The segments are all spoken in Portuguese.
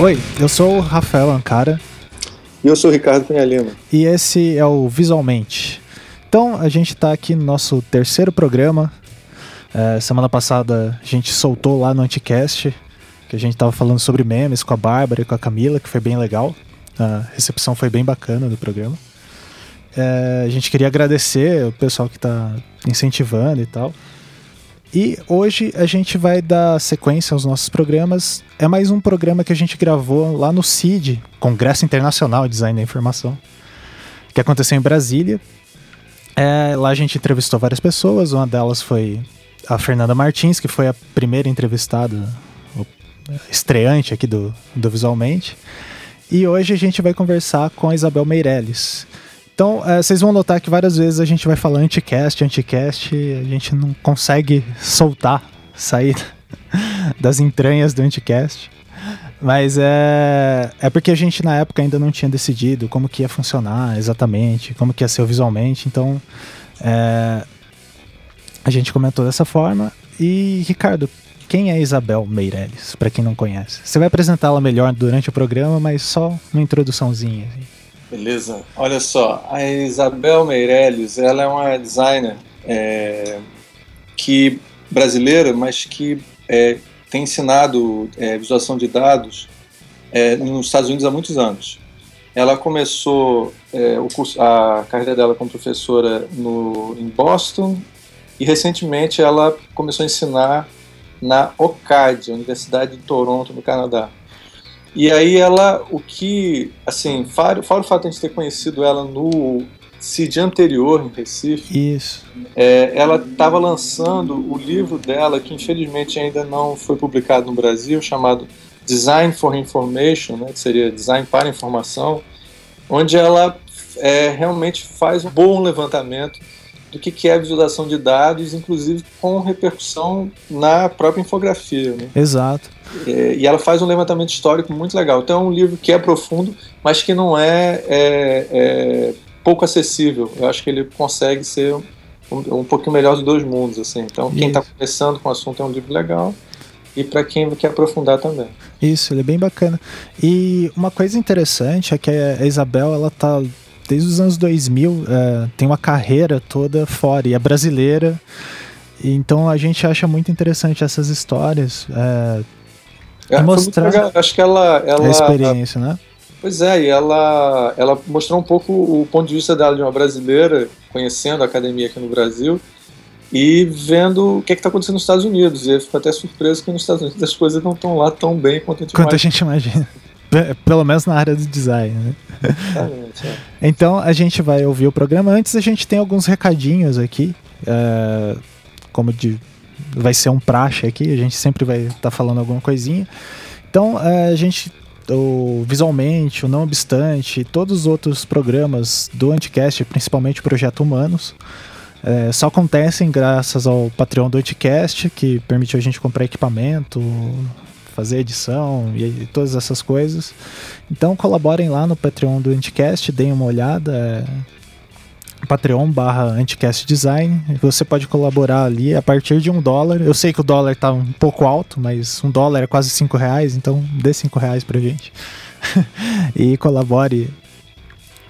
Oi, eu sou o Rafael Ancara. E eu sou o Ricardo Cunha Lima. E esse é o Visualmente. Então, a gente está aqui no nosso terceiro programa. É, semana passada a gente soltou lá no Anticast, que a gente estava falando sobre memes com a Bárbara e com a Camila, que foi bem legal. A recepção foi bem bacana do programa. É, a gente queria agradecer o pessoal que está incentivando e tal. E hoje a gente vai dar sequência aos nossos programas. É mais um programa que a gente gravou lá no CID, Congresso Internacional de Design da Informação, que aconteceu em Brasília. É, lá a gente entrevistou várias pessoas, uma delas foi a Fernanda Martins, que foi a primeira entrevistada, estreante aqui do, do Visualmente. E hoje a gente vai conversar com a Isabel Meirelles. Então, é, vocês vão notar que várias vezes a gente vai falar anticast, anticast, a gente não consegue soltar, sair das entranhas do anticast. Mas é, é porque a gente na época ainda não tinha decidido como que ia funcionar exatamente, como que ia ser visualmente. Então, é, a gente comentou dessa forma. E, Ricardo, quem é Isabel Meirelles, para quem não conhece? Você vai apresentá-la melhor durante o programa, mas só uma introduçãozinha. Assim. Beleza. Olha só, a Isabel Meirelles, ela é uma designer é, que brasileira, mas que é, tem ensinado é, visualização de dados é, nos Estados Unidos há muitos anos. Ela começou é, curso, a carreira dela como professora no, em Boston e recentemente ela começou a ensinar na OCAD, Universidade de Toronto, no Canadá. E aí ela, o que, assim, fora, fora o fato de a gente ter conhecido ela no CID anterior, em Recife, Isso. É, ela estava lançando o livro dela, que infelizmente ainda não foi publicado no Brasil, chamado Design for Information, né, que seria Design para Informação, onde ela é, realmente faz um bom levantamento do que, que é a visualização de dados, inclusive com repercussão na própria infografia. Né? Exato. É, e ela faz um levantamento histórico muito legal. Então é um livro que é profundo, mas que não é, é, é pouco acessível. Eu acho que ele consegue ser um, um pouquinho melhor dos dois mundos. Assim. Então quem está começando com o assunto é um livro legal e para quem quer aprofundar também. Isso, ele é bem bacana. E uma coisa interessante é que a Isabel ela tá desde os anos 2000, é, tem uma carreira toda fora e é brasileira. Então a gente acha muito interessante essas histórias. É, é, mostrar acho que ela, ela a experiência, né? Pois é, e ela, ela mostrou um pouco o ponto de vista dela de uma brasileira, conhecendo a academia aqui no Brasil e vendo o que é está acontecendo nos Estados Unidos. E eu fico até surpreso que nos Estados Unidos as coisas não estão lá tão bem quanto a gente quanto imagina. A gente imagina. Pelo menos na área do design, né? É. Então a gente vai ouvir o programa. Antes a gente tem alguns recadinhos aqui. É, como de vai ser um praxe aqui, a gente sempre vai estar tá falando alguma coisinha. Então, é, a gente, o, visualmente, o Não Obstante, todos os outros programas do Anticast, principalmente o Projeto Humanos, é, só acontecem graças ao Patreon do Anticast, que permitiu a gente comprar equipamento, fazer edição e, e todas essas coisas. Então colaborem lá no Patreon do Anticast, deem uma olhada. É, Patreon barra Anticast Design. Você pode colaborar ali a partir de um dólar. Eu sei que o dólar está um pouco alto, mas um dólar é quase cinco reais, então dê cinco reais pra gente. e colabore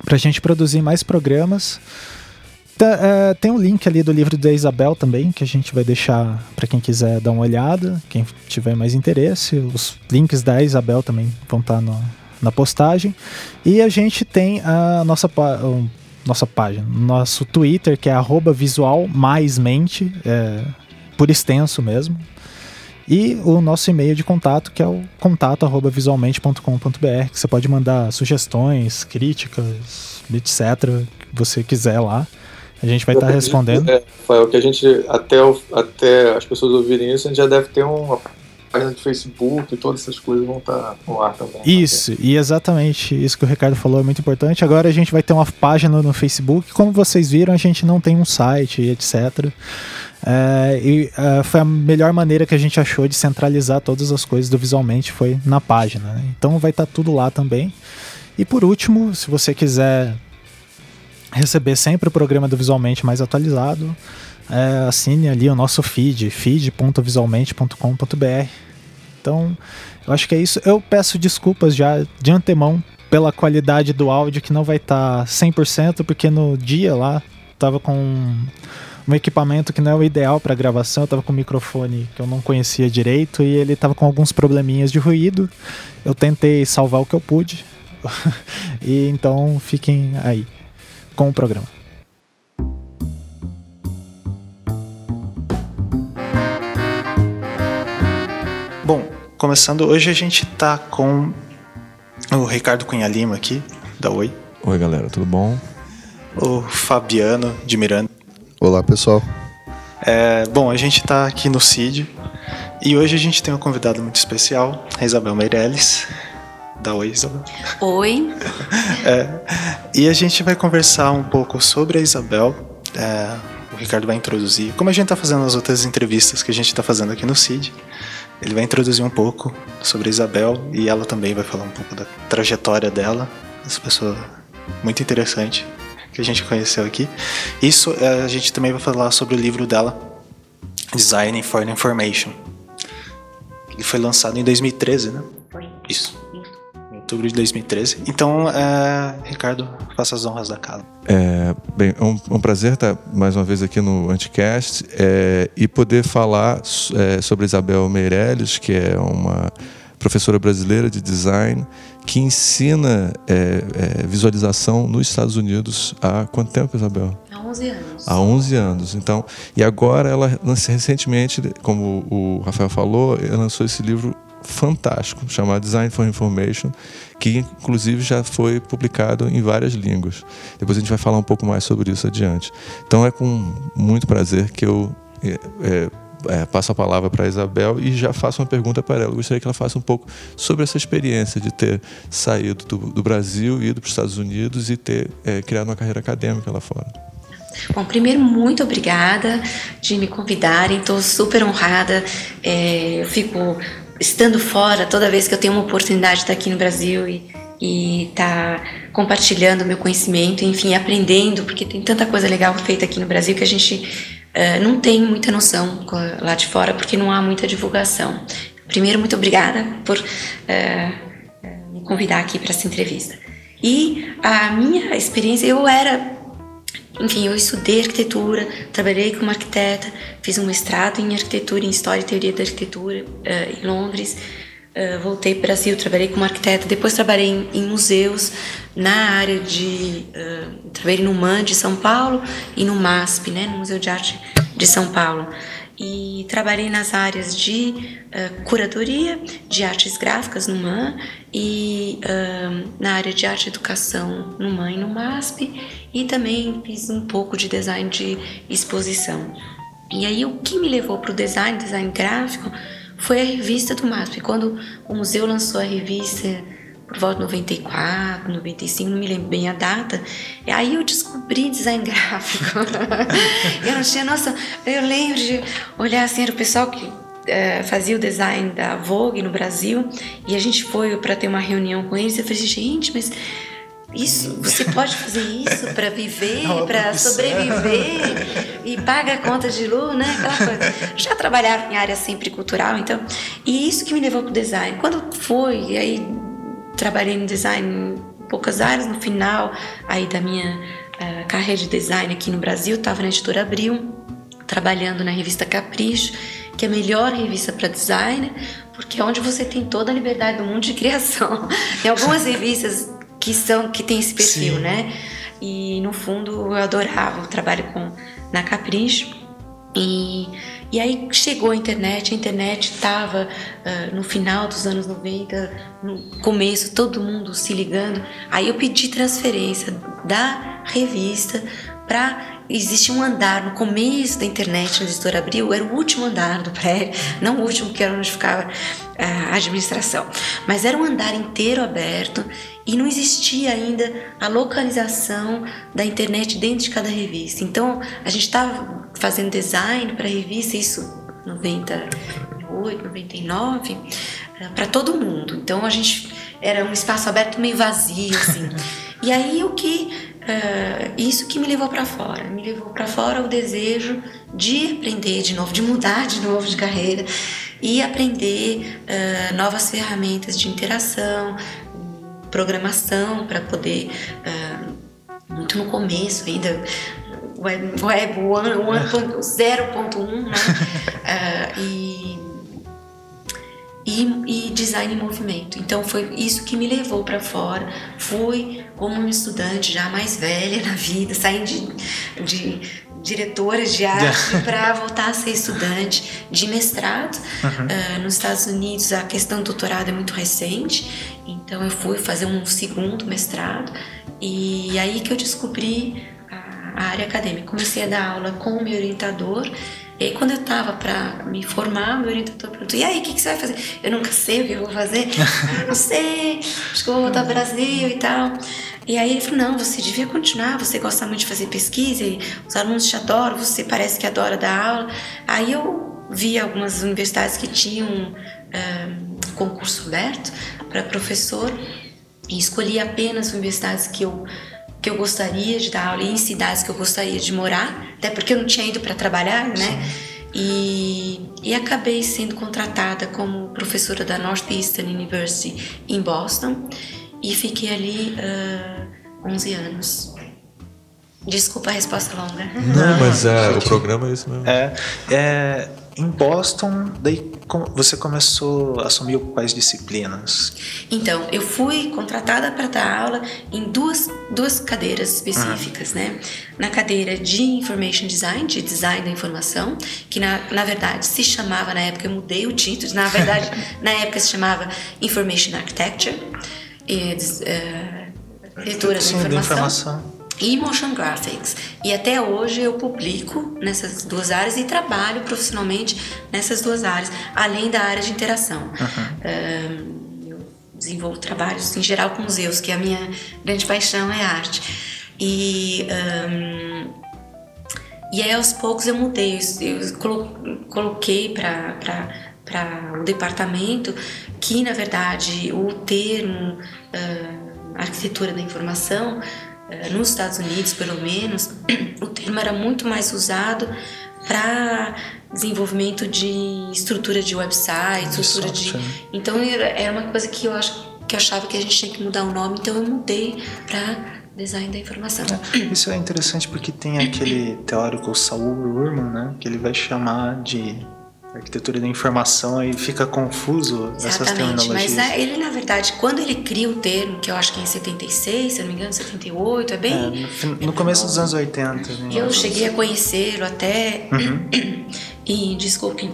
pra gente produzir mais programas. Tá, é, tem um link ali do livro da Isabel também, que a gente vai deixar para quem quiser dar uma olhada, quem tiver mais interesse. Os links da Isabel também vão estar tá na postagem. E a gente tem a nossa nossa página, nosso Twitter, que é visual mais mente, é, por extenso mesmo. E o nosso e-mail de contato, que é o contato@visualmente.com.br, que você pode mandar sugestões, críticas, etc, que você quiser lá. A gente vai estar tá respondendo. É, o que a gente, até, até as pessoas ouvirem isso, a gente já deve ter uma página de Facebook e todas essas coisas vão estar tá no ar também. Isso, e exatamente isso que o Ricardo falou é muito importante. Agora a gente vai ter uma página no Facebook. Como vocês viram, a gente não tem um site, etc. É, e é, foi a melhor maneira que a gente achou de centralizar todas as coisas do Visualmente foi na página. Né? Então vai estar tá tudo lá também. E por último, se você quiser receber sempre o programa do Visualmente mais atualizado, é, assine ali o nosso feed, feed.visualmente.com.br. Então, eu acho que é isso. Eu peço desculpas já de antemão pela qualidade do áudio que não vai estar tá 100%, porque no dia lá tava com um equipamento que não é o ideal para gravação, eu tava com um microfone que eu não conhecia direito e ele tava com alguns probleminhas de ruído. Eu tentei salvar o que eu pude. e então fiquem aí com o programa. Bom, começando hoje a gente tá com o Ricardo Cunha Lima aqui, da Oi. Oi, galera, tudo bom? O Fabiano de Miranda. Olá, pessoal. É, bom, a gente está aqui no CID e hoje a gente tem uma convidada muito especial, a Isabel Meirelles. Da Oi, Isabel. Oi. é, e a gente vai conversar um pouco sobre a Isabel. É, o Ricardo vai introduzir, como a gente está fazendo nas outras entrevistas que a gente está fazendo aqui no CID. Ele vai introduzir um pouco sobre a Isabel e ela também vai falar um pouco da trajetória dela. Essa pessoa muito interessante que a gente conheceu aqui. Isso é, a gente também vai falar sobre o livro dela, Design for Information. Ele foi lançado em 2013, né? Foi. Isso outubro de 2013. Então, é, Ricardo, faça as honras da casa. É, bem, é um, um, prazer estar mais uma vez aqui no Anticast é, e poder falar é, sobre Isabel Meirelles, que é uma professora brasileira de design que ensina é, é, visualização nos Estados Unidos há quanto tempo, Isabel? Há 11 anos. Há 11 anos. Então, e agora ela recentemente, como o Rafael falou, ela lançou esse livro fantástico chamado Design for Information, que inclusive já foi publicado em várias línguas. Depois a gente vai falar um pouco mais sobre isso adiante. Então é com muito prazer que eu é, é, é passo a palavra para a Isabel e já faço uma pergunta para ela. Eu gostaria que ela faça um pouco sobre essa experiência de ter saído do, do Brasil, ido para os Estados Unidos e ter é, criado uma carreira acadêmica lá fora. Bom, primeiro, muito obrigada de me convidarem, estou super honrada. É, eu fico estando fora, toda vez que eu tenho uma oportunidade de estar aqui no Brasil e e tá compartilhando meu conhecimento, enfim, aprendendo, porque tem tanta coisa legal feita aqui no Brasil que a gente uh, não tem muita noção lá de fora, porque não há muita divulgação. Primeiro, muito obrigada por uh, me convidar aqui para essa entrevista. E a minha experiência, eu era enfim, eu estudei arquitetura, trabalhei como arquiteta, fiz um mestrado em arquitetura, em história e teoria da arquitetura uh, em Londres. Uh, voltei para o Brasil, trabalhei como arquiteta, depois trabalhei em, em museus na área de uh, trabalhei no MAN de São Paulo e no MASP, né, no Museu de Arte de São Paulo e trabalhei nas áreas de uh, curadoria de artes gráficas no MAN e uh, na área de arte e educação no MAN e no MASP e também fiz um pouco de design de exposição. E aí o que me levou para o design, design gráfico, foi a revista do MASP. Quando o museu lançou a revista por volta de 94, 95, não me lembro bem a data. E aí eu descobri design gráfico. eu não tinha nossa, eu lembro de olhar assim, era o pessoal que é, fazia o design da Vogue no Brasil e a gente foi para ter uma reunião com eles. Eu falei, gente, mas isso, você pode fazer isso para viver, para sobreviver e paga a conta de luz, né? Aquela coisa. Já trabalhava em área sempre cultural, então. E isso que me levou para o design. Quando foi, aí trabalhei no design em poucas áreas. No final aí da minha uh, carreira de design aqui no Brasil, estava na editora Abril, trabalhando na revista Capricho, que é a melhor revista para design, porque é onde você tem toda a liberdade do mundo de criação. tem algumas revistas que são que tem esse perfil, Sim. né? E no fundo eu adorava o trabalho com na Capricho e e aí chegou a internet, a internet estava uh, no final dos anos 90, no começo, todo mundo se ligando. Aí eu pedi transferência da revista para existe um andar no começo da internet, no editor Abril, era o último andar do prédio, não o último que era onde ficava a administração, mas era um andar inteiro aberto e não existia ainda a localização da internet dentro de cada revista. Então a gente estava fazendo design para a revista, isso 98, 99, para todo mundo. Então a gente era um espaço aberto meio vazio assim. e aí o que Uh, isso que me levou para fora. Me levou para fora o desejo de aprender de novo, de mudar de novo de carreira. e aprender uh, novas ferramentas de interação, programação para poder uh, muito no começo ainda web, web 0.1 né? uh, e e, e design em movimento. Então foi isso que me levou para fora. Fui como uma estudante já mais velha na vida, saindo de, de diretora de arte para voltar a ser estudante de mestrado. Uhum. Uh, nos Estados Unidos a questão do doutorado é muito recente, então eu fui fazer um segundo mestrado e aí que eu descobri a, a área acadêmica. Comecei a dar aula com o meu orientador e aí, quando eu tava para me formar, meu orientador perguntou: e aí, o que, que, você vai fazer? Eu nunca sei o que eu vou fazer. ah, não sei, acho que eu vou voltar ao Brasil e tal. E aí ele falou: não, você devia continuar, você gosta muito de fazer pesquisa, os alunos te adoram, você parece que adora dar aula. Aí eu vi algumas universidades que tinham um, concurso aberto para professor e escolhi apenas universidades que eu que eu gostaria de dar aula e em cidades que eu gostaria de morar, até porque eu não tinha ido para trabalhar, né? E, e acabei sendo contratada como professora da Northeastern University em Boston e fiquei ali uh, 11 anos. Desculpa a resposta longa. Não, mas é, o programa é isso mesmo. É, é, em Boston, daí você começou a assumir quais disciplinas? Então, eu fui contratada para dar aula em duas, duas cadeiras específicas, uhum. né? Na cadeira de Information Design, de Design da Informação, que na, na verdade se chamava, na época eu mudei o título, na verdade, na época se chamava Information Architecture, e, uh, leitura da informação. informação e motion graphics. E até hoje eu publico nessas duas áreas e trabalho profissionalmente nessas duas áreas, além da área de interação. Uhum. Um, eu desenvolvo trabalhos em geral com museus, que a minha grande paixão é arte. E um, e aí aos poucos eu mudei, eu coloquei para para o departamento que na verdade o termo uh, arquitetura da informação eh, nos Estados Unidos, pelo menos, o termo era muito mais usado para desenvolvimento de estrutura de website, estrutura de. Então era uma coisa que eu acho que eu achava que a gente tinha que mudar o nome, então eu mudei para design da informação. É, isso é interessante porque tem aquele teórico Saul Ruhrmann, né, que ele vai chamar de arquitetura da informação aí fica confuso Exatamente, essas terminologias. Mas é, ele, na verdade, quando ele cria o termo, que eu acho que é em 76, se não me engano, 78, é bem. É, no, no começo dos anos 80. Né? Eu cheguei a conhecê-lo até. Uhum. e, desculpe.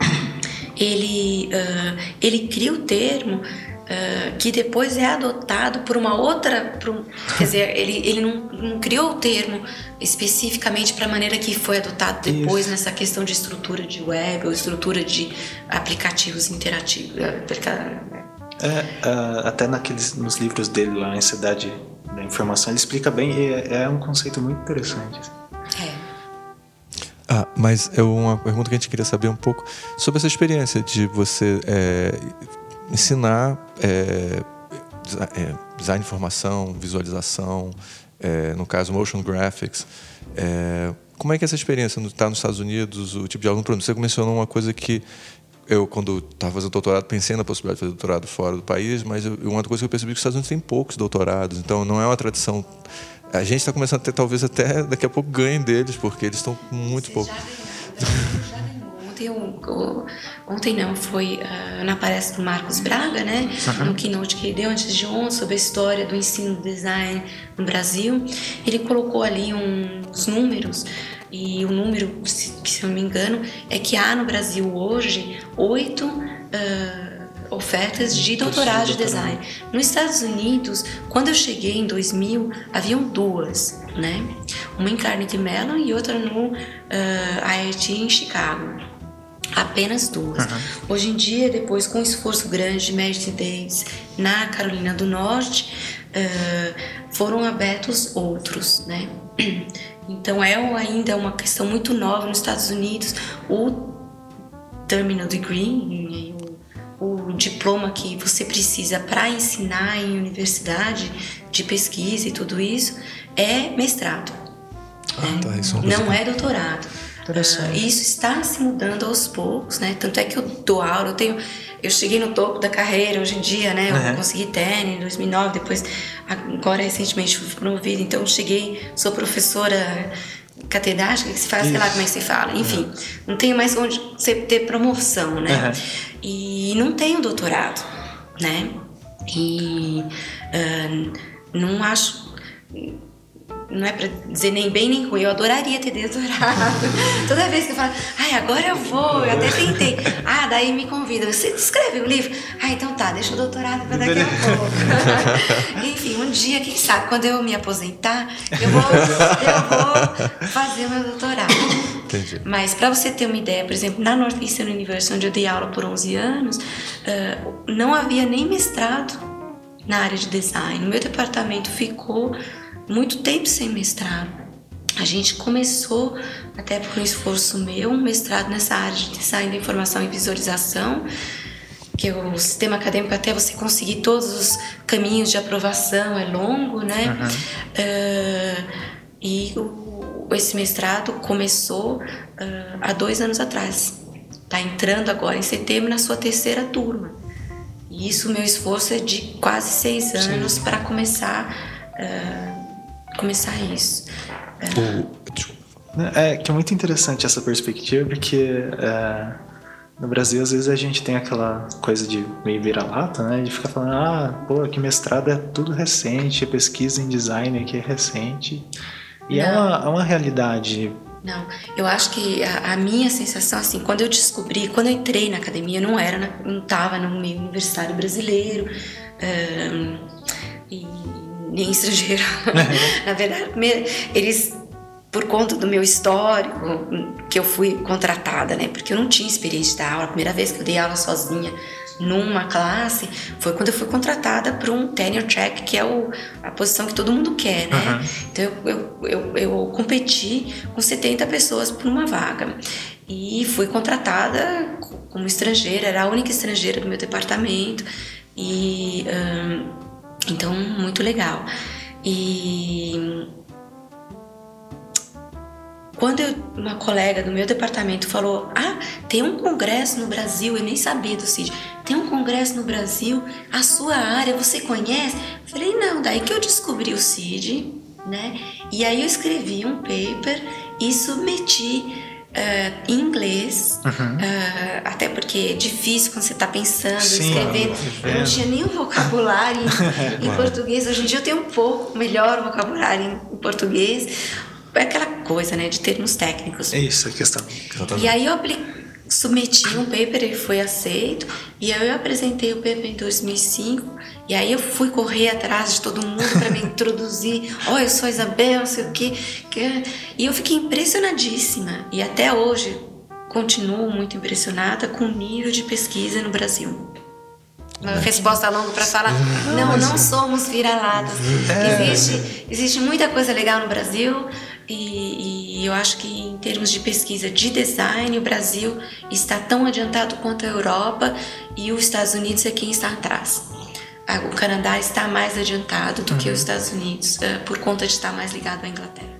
Ele, uh, ele cria o termo Uh, que depois é adotado por uma outra. Por um, quer dizer, ele, ele não, não, criou o termo especificamente para a maneira que foi adotado depois Isso. nessa questão de estrutura de web ou estrutura de aplicativos interativos. É, uh, até naqueles, nos livros dele lá em Cidade da Informação, ele explica bem e é, é um conceito muito interessante. É. Ah, mas é uma pergunta que a gente queria saber um pouco sobre essa experiência de você é, ensinar é, é, design de informação, visualização, é, no caso motion graphics. É, como é que é essa experiência estar tá nos Estados Unidos, o tipo de aluno? Você mencionou uma coisa que eu, quando estava fazendo doutorado, pensei na possibilidade de fazer doutorado fora do país, mas eu, uma outra coisa que eu percebi é que os Estados Unidos têm poucos doutorados, então não é uma tradição. A gente está começando a ter, talvez até daqui a pouco ganhem deles, porque eles estão muito pouco. Ontem, eu, ontem não, foi uh, na palestra do Marcos Braga, né? Uhum. No keynote que ele deu antes de ontem sobre a história do ensino do design no Brasil. Ele colocou ali uns números e o número, se, se eu não me engano, é que há no Brasil hoje oito uh, ofertas de doutorado de design. Nos Estados Unidos, quando eu cheguei em 2000, haviam duas, né? Uma em Carnegie Mellon e outra no uh, IIT em Chicago. Apenas duas. Uhum. Hoje em dia, depois com o esforço grande de Meredith Davis na Carolina do Norte, uh, foram abertos outros, né? Então é ainda uma questão muito nova nos Estados Unidos. O Terminal Degree, o, o diploma que você precisa para ensinar em universidade de pesquisa e tudo isso, é mestrado. Ah, tá, isso é Não é doutorado. Uh, e isso está se mudando aos poucos, né? Tanto é que eu dou aula, eu tenho eu cheguei no topo da carreira hoje em dia, né? Eu uhum. consegui TEN em 2009, depois, agora recentemente fui promovida, então cheguei, sou professora catedrática, que se fala, Isso. sei lá como é que se fala. Enfim, uhum. não tenho mais onde você ter promoção, né? Uhum. E não tenho doutorado, né? E uh, não acho não é para dizer nem bem nem ruim, eu adoraria ter doutorado. Toda vez que eu falo, ai, agora eu vou, eu até tentei. Ah, daí me convida, você escreve um livro? Ah, então tá, deixa o doutorado para daqui a pouco. Enfim, um dia, quem sabe, quando eu me aposentar, eu vou, eu vou fazer o meu doutorado. Entendi. Mas para você ter uma ideia, por exemplo, na Northeastern University, onde eu dei aula por 11 anos, uh, não havia nem mestrado na área de design. O meu departamento ficou muito tempo sem mestrado. A gente começou, até por um esforço meu, um mestrado nessa área de design da informação e visualização, que o sistema acadêmico, até você conseguir todos os caminhos de aprovação, é longo, né? Uhum. Uh, e o, esse mestrado começou uh, há dois anos atrás. Está entrando agora em setembro na sua terceira turma. E isso, meu esforço é de quase seis anos para começar uh, começar isso. É. que é muito interessante essa perspectiva, porque é, no Brasil às vezes a gente tem aquela coisa de meio vira-lata, né? De ficar falando, ah, pô, que mestrado é tudo recente, pesquisa em design aqui é recente. E é uma, é uma realidade não, eu acho que a, a, minha sensação, assim, quando eu descobri, quando eu entrei na academia, não era, na, não estava no meio universitário brasileiro, um, e nem estrangeiro. Na verdade, eles por conta do meu histórico que eu fui contratada, né? Porque eu não tinha experiência de dar aula. A primeira vez que eu dei aula sozinha numa classe foi quando eu fui contratada para um tenure track, que é o, a posição que todo mundo quer, né? Uhum. Então eu, eu, eu, eu, competi com 70 pessoas por uma vaga. E fui contratada como estrangeira, era a única estrangeira do meu departamento. E. Um, então, muito legal. E quando eu, uma colega do meu departamento falou: Ah, tem um congresso no Brasil, eu nem sabia do CID, tem um congresso no Brasil, a sua área, você conhece? Eu falei: Não, daí que eu descobri o CID, né? E aí eu escrevi um paper e submeti Uh, em inglês, uhum. uh, até porque é difícil quando você está pensando, Sim, escrevendo. Eu não tinha nenhum vocabulário em, em português. Hoje em dia eu tenho um pouco melhor vocabulário em, português. É aquela coisa, né, de termos técnicos. É isso, a questão. Exatamente. E aí eu submeti um paper, ele foi aceito, e aí eu apresentei o paper em 2005 e aí eu fui correr atrás de todo mundo para me introduzir. Oh, eu sou Isabel, não sei o quê. E eu fiquei impressionadíssima. E até hoje continuo muito impressionada com o nível de pesquisa no Brasil. Uma resposta longa para falar, não, não somos vira-latas. É. Existe, existe muita coisa legal no Brasil e, e, eu acho que em termos de pesquisa de design, o Brasil está tão adiantado quanto a Europa e os Estados Unidos é quem está atrás o Canadá está mais adiantado do uhum. que os Estados Unidos, uh, por conta de estar mais ligado à Inglaterra.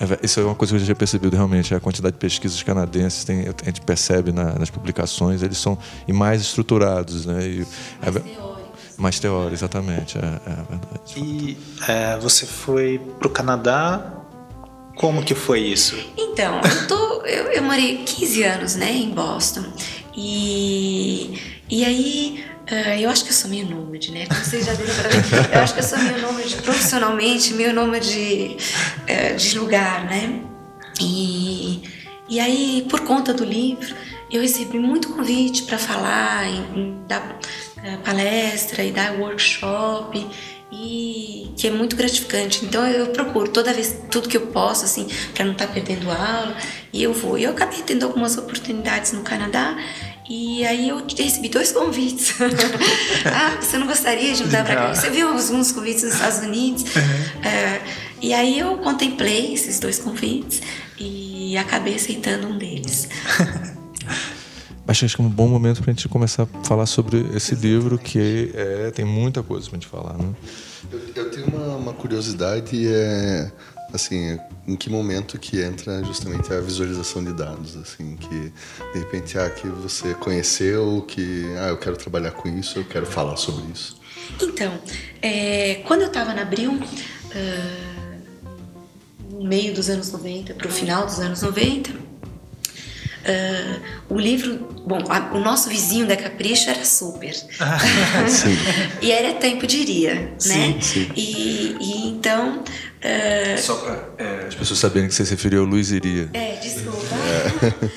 É, isso é uma coisa que eu já percebido realmente, a quantidade de pesquisas canadenses, tem, a gente percebe na, nas publicações, eles são e mais estruturados, né? E, mais é, teóricos. Mais teóricos, exatamente, é, é verdade. E é, você foi para o Canadá, como que foi isso? Então, eu, tô, eu, eu morei 15 anos né, em Boston, e, e aí Uh, eu acho que eu sou meio nômade, né? Como vocês já viram pra mim, eu acho que eu sou meio nômade profissionalmente, meio nômade uh, de lugar, né? E, e aí, por conta do livro, eu recebi muito convite para falar, em, em dar uh, palestra e dar workshop e que é muito gratificante. Então eu procuro toda vez tudo que eu posso assim para não estar tá perdendo aula e eu vou. E eu acabei tendo algumas oportunidades no Canadá e aí eu recebi dois convites. ah, você não gostaria de mudar para cá? Você viu alguns convites nos Estados Unidos? Uhum. É, e aí eu contemplei esses dois convites e acabei aceitando um deles. Acho que é um bom momento para a gente começar a falar sobre esse livro, que é, tem muita coisa para a gente falar. Né? Eu, eu tenho uma, uma curiosidade, é, assim, em que momento que entra justamente a visualização de dados, assim, que de repente ah, que você conheceu, que ah, eu quero trabalhar com isso, eu quero falar sobre isso. Então, é, quando eu estava na Abril, uh, no meio dos anos 90 para o final dos anos 90, Uh, o livro, bom, a, o nosso vizinho da Capricho era super. e era tempo diria, né? Sim. E, e então. Uh, Só para é, as pessoas saberem que você se referiu ao Luiz Iria. É, desculpa. É.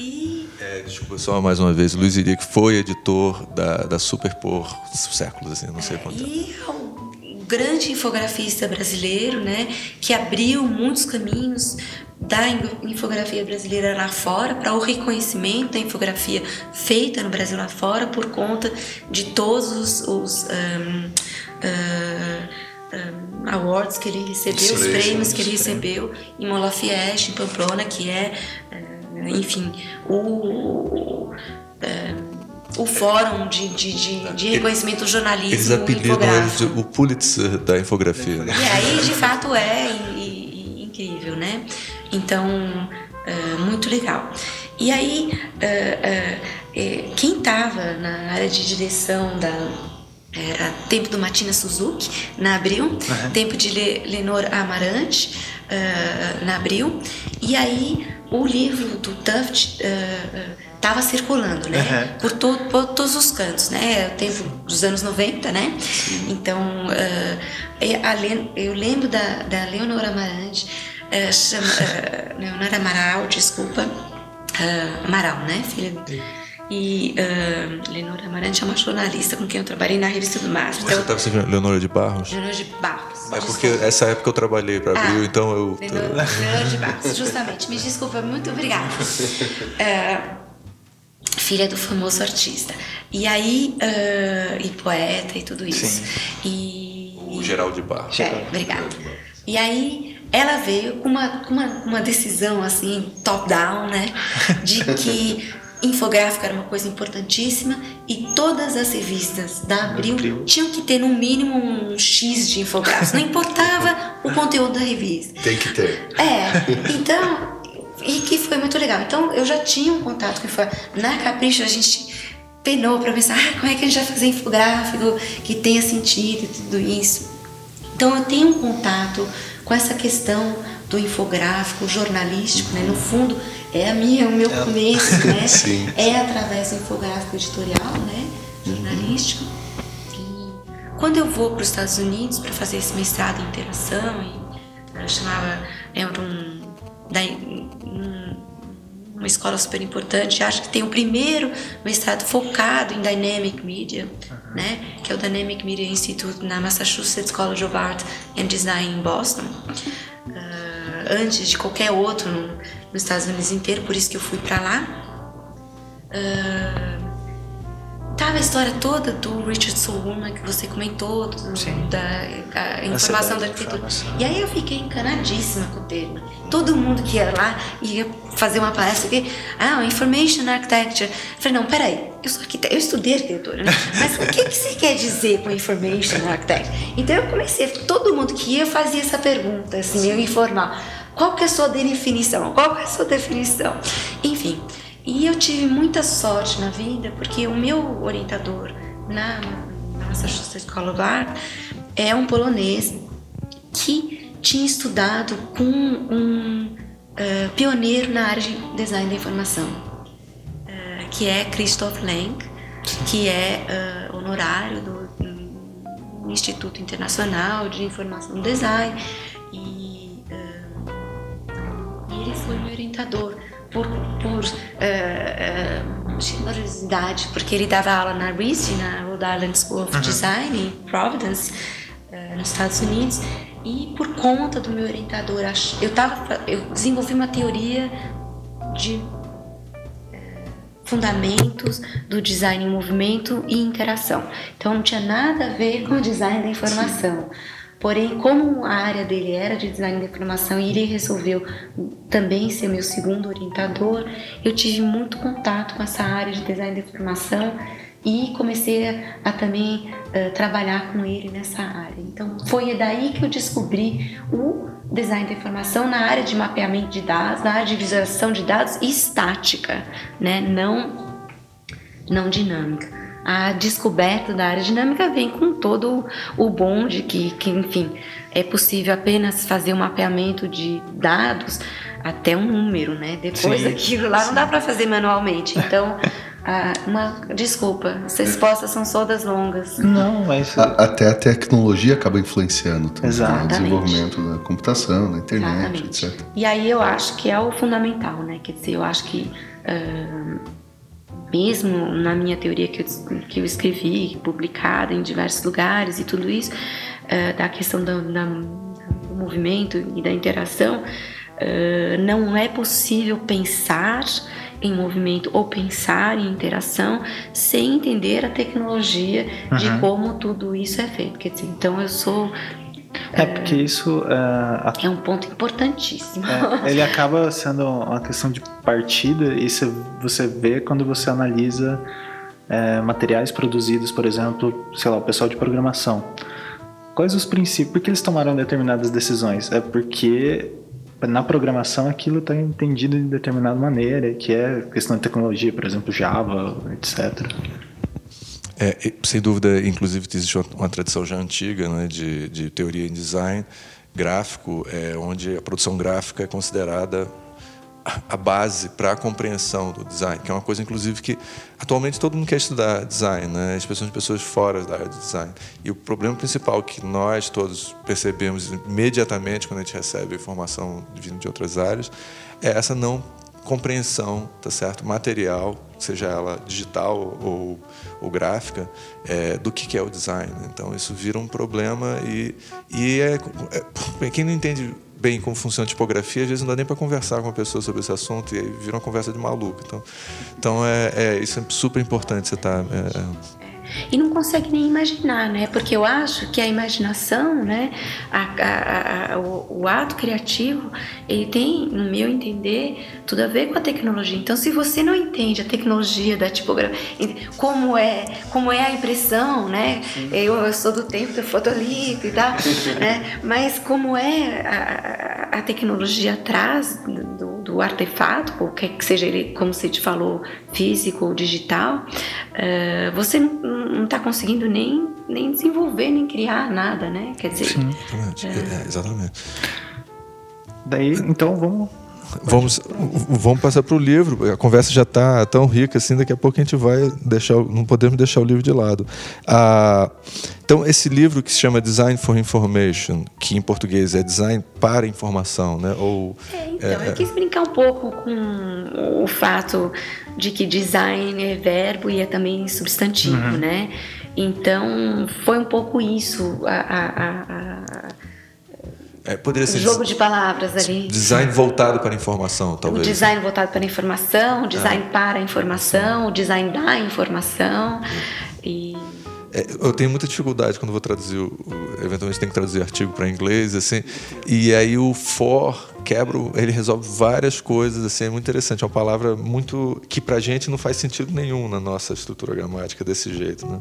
e... É, desculpa só mais uma vez, Luiz Iria, que foi editor da, da Super por séculos, assim, não sei quanto E um grande infografista brasileiro, né, que abriu muitos caminhos da infografia brasileira lá fora, para o reconhecimento da infografia feita no Brasil lá fora, por conta de todos os, os um, uh, um, awards que ele recebeu, os prêmios que ele recebeu em Molafieste, em Pamplona, que é, uh, enfim, o. Uh, o fórum de, de, de, de reconhecimento do jornalismo Eles apelidam ele o Pulitzer da infografia. Né? E aí, de fato, é incrível, né? Então, uh, muito legal. E aí, uh, uh, quem estava na área de direção da era tempo do Matina Suzuki na Abril, uhum. tempo de Le, Lenor Amarante na Abril, e aí o livro do Tuft estava uh, circulando, né? Uhum. Por, to, por, todos os cantos, né? O tempo dos anos 90, né? Então, uh, eu lembro da, da Leonor Amarante é, chama, uh, não, era Amaral, desculpa. Uh, Amaral, né, filha? E uh, Leonora Amarante é uma jornalista com quem eu trabalhei na revista do Mar. Você estava então, Leonora de Barros? Leonora de Barros. É porque essa época eu trabalhei para Abril, ah, então eu. Leonora, Leonora de Barros, justamente. Me desculpa, muito obrigada. Uh, filha do famoso artista. E aí, e poeta e tudo isso. Sim. E. O Geraldo de Barros. É, obrigada. E aí ela veio com uma, uma, uma decisão assim, top-down, né? De que infográfico era uma coisa importantíssima e todas as revistas da Abril tinham que ter no mínimo um X de infográfico. Não importava o conteúdo da revista. Tem que ter. É. Então, e que foi muito legal. Então, eu já tinha um contato com Na Capricho, a gente penou para pensar ah, como é que a gente vai fazer infográfico que tenha sentido e tudo isso. Então, eu tenho um contato com essa questão do infográfico jornalístico, né? No fundo, é a minha, o meu é. começo, né? Sim. É através do infográfico editorial, né? Jornalístico. E quando eu vou para os Estados Unidos para fazer esse mestrado em interação, e eu chamava, lembro um, da, uma escola super importante. Acho que tem o primeiro mestrado focado em Dynamic Media, uhum. né? Que é o Dynamic Media Institute na Massachusetts College of Art and Design em Boston. Uh, antes de qualquer outro no, nos Estados Unidos inteiro, por isso que eu fui para lá. Uh, Tava a história toda do Richard Solomon que você comentou, do, da informação da arquitetura. E aí eu fiquei encanadíssima com o termo. Todo mundo que ia lá ia fazer uma palestra aqui, ah, Information Architecture. Eu falei, não, peraí, eu sou arquiteto, eu estudei arquitetura, né? Mas o que, que você quer dizer com Information Architecture? Então eu comecei, todo mundo que ia fazia essa pergunta, assim, meio informal. Qual que é a sua definição? Qual que é a sua definição? Enfim, e eu tive muita sorte na vida, porque o meu orientador na, Massachusetts School of Art é um polonês que tinha estudado com um uh, pioneiro na área de design da informação, uh, que é Christoph Lenk, que é uh, honorário do, do, Instituto Internacional de Informação e Design, e, e ele foi meu orientador por, por uh, uh, generosidade, porque ele dava aula na RISD, na Rhode Island School of uhum. Design, em Providence, uh, nos Estados Unidos, e por conta do meu orientador, eu, tava, eu desenvolvi uma teoria de fundamentos do design em movimento e interação. Então não tinha nada a ver com o design da informação. Sim Porém, como a área dele era de design de informação e ele resolveu também ser meu segundo orientador, eu tive muito contato com essa área de design de informação e comecei a, também uh, trabalhar com ele nessa área. Então, foi daí que eu descobri o design da informação na área de mapeamento de dados, na área de visualização de dados estática, né? não, não dinâmica. A descoberta da área dinâmica vem com todo o bom de que, que enfim, é possível apenas fazer um mapeamento de dados até um número, né? Depois sim, daquilo lá sim. não dá para fazer manualmente. Então, ah, uma desculpa, as respostas são todas longas. Não, mas a, até a tecnologia acaba influenciando também, né? o desenvolvimento da computação, da internet, Exatamente. etc. E aí eu acho que é o fundamental, né? Quer dizer, eu acho que uh, mesmo na minha teoria que eu, que eu escrevi, publicada em diversos lugares e tudo isso, uh, da questão do, da, do movimento e da interação, uh, não é possível pensar em movimento ou pensar em interação sem entender a tecnologia uhum. de como tudo isso é feito. Quer dizer, então eu sou é, porque isso. É, é um ponto importantíssimo. É, ele acaba sendo uma questão de partida, e você vê quando você analisa é, materiais produzidos, por exemplo, sei lá, o pessoal de programação. Quais os princípios? Por que eles tomaram determinadas decisões? É porque na programação aquilo está entendido de determinada maneira, que é questão de tecnologia, por exemplo, Java, etc. É, sem dúvida, inclusive, existe uma tradição já antiga né, de, de teoria em design gráfico, é, onde a produção gráfica é considerada a base para a compreensão do design, que é uma coisa, inclusive, que atualmente todo mundo quer estudar design, né? especialmente pessoas fora da área de design. E o problema principal que nós todos percebemos imediatamente quando a gente recebe informação vindo de outras áreas é essa não compreensão, tá certo, material, seja ela digital ou, ou gráfica, é, do que, que é o design. Então isso vira um problema e, e é, é, quem não entende bem como funciona a tipografia, às vezes não dá nem para conversar com uma pessoa sobre esse assunto e aí vira uma conversa de maluco. Então, então é, é isso é super importante você estar tá, é, e não consegue nem imaginar, né? Porque eu acho que a imaginação, né, a, a, a, o, o, ato criativo, ele tem, no meu entender, tudo a ver com a tecnologia. Então, se você não entende a tecnologia da tipografia, como é, como é a impressão, né? Eu, eu sou do tempo do fotolito e tal, né? Mas como é a, tecnologia atrás do, do artefato, qualquer que seja ele, como você te falou, físico ou digital, uh, você não não está conseguindo nem, nem desenvolver, nem criar nada, né? Quer dizer. Sim, exatamente. É... É, exatamente. Daí, então, vamos Vamos, vamos passar para o livro. A conversa já está tão rica assim, daqui a pouco a gente vai deixar, não podemos deixar o livro de lado. Ah, então, esse livro que se chama Design for Information, que em português é Design para Informação, né? Ou, é, então, é, eu quis brincar um pouco com o fato de que design é verbo e é também substantivo, uhum. né? Então, foi um pouco isso a, a, a, é, poderia ser jogo de palavras ali. Design voltado para a informação, talvez. O design voltado para a informação, o design é. para a informação, o design da informação. E é, eu tenho muita dificuldade quando vou traduzir, eventualmente tem que traduzir artigo para inglês, assim, e aí o for quebra, ele resolve várias coisas, assim, é muito interessante, é uma palavra muito que para a gente não faz sentido nenhum na nossa estrutura gramática desse jeito, né?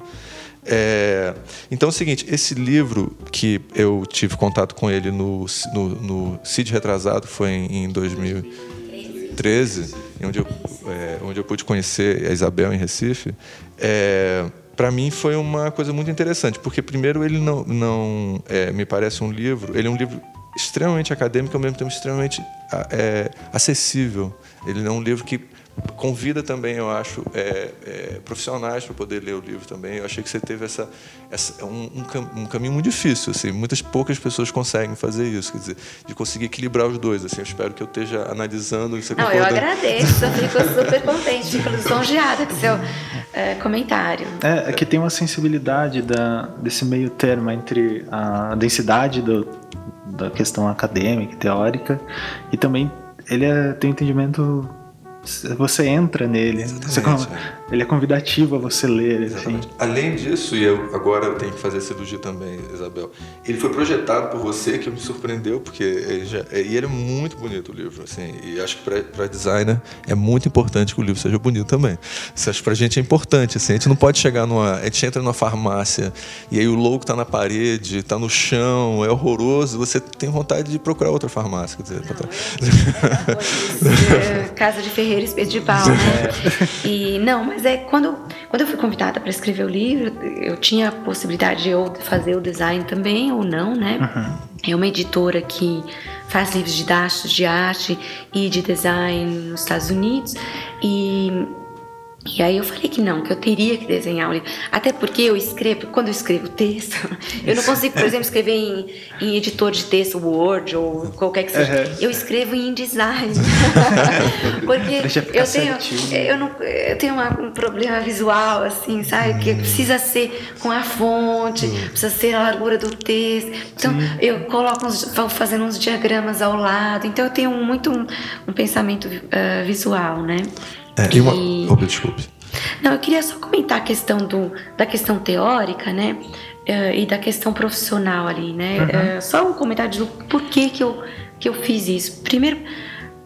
É, então é o seguinte, esse livro que eu tive contato com ele no, no, no CID Retrasado, foi em, em 2013, onde eu, é, onde eu pude conhecer a Isabel em Recife, é, para mim foi uma coisa muito interessante, porque primeiro ele não, não é, me parece um livro, ele é um livro extremamente acadêmico, ao mesmo tempo extremamente é, acessível. Ele é um livro que convida também, eu acho, é, é, profissionais para poder ler o livro também. Eu achei que você teve essa, essa um, um, um, caminho muito difícil, assim, muitas poucas pessoas conseguem fazer isso, quer dizer, de conseguir equilibrar os dois. Assim, eu espero que eu esteja analisando e você Não, eu agradeço, eu fico super contente, fico lisonjeada com seu é, comentário. É, é, que tem uma sensibilidade da, desse meio termo entre a densidade do, da questão acadêmica, teórica, e também ele é, tem um entendimento você entra nele. Você, é. ele é convidativo a você ler. Assim. Além disso, e eu agora eu tenho que fazer elogio também, Isabel. Ele foi projetado por você, que me surpreendeu, porque ele já, e ele é muito bonito o livro. Assim, e acho que para designer é muito importante que o livro seja bonito também. Isso acho que pra gente é importante. Assim, a gente não pode chegar numa. A gente entra numa farmácia e aí o logo tá na parede, tá no chão, é horroroso. Você tem vontade de procurar outra farmácia. Quer dizer, não, é, casa de ferreiro Ferreira Espeto de Pau, né? E não, mas é quando, quando eu fui convidada para escrever o livro, eu tinha a possibilidade de eu fazer o design também ou não, né? Uhum. É uma editora que faz livros didáticos de arte e de design nos Estados Unidos e e aí eu falei que não, que eu teria que desenhar um livro. Até porque eu escrevo, quando eu escrevo texto, eu não consigo, por exemplo, escrever em, em editor de texto Word ou qualquer que seja. Uhum. Eu escrevo em InDesign. porque eu tenho, eu, não, eu tenho uma, um problema visual, assim, sabe? Que precisa ser com a fonte, uhum. precisa ser a largura do texto. Então, Sim. eu coloco uns, vou fazendo uns diagramas ao lado. Então, eu tenho muito um, um pensamento uh, visual, né? É, e uma... Oh, desculpe. Não, eu queria só comentar a questão do, da questão teórica, né? Uh, e da questão profissional ali, né? Uhum. Uh, só um comentário do porquê que eu, que eu fiz isso. Primeiro,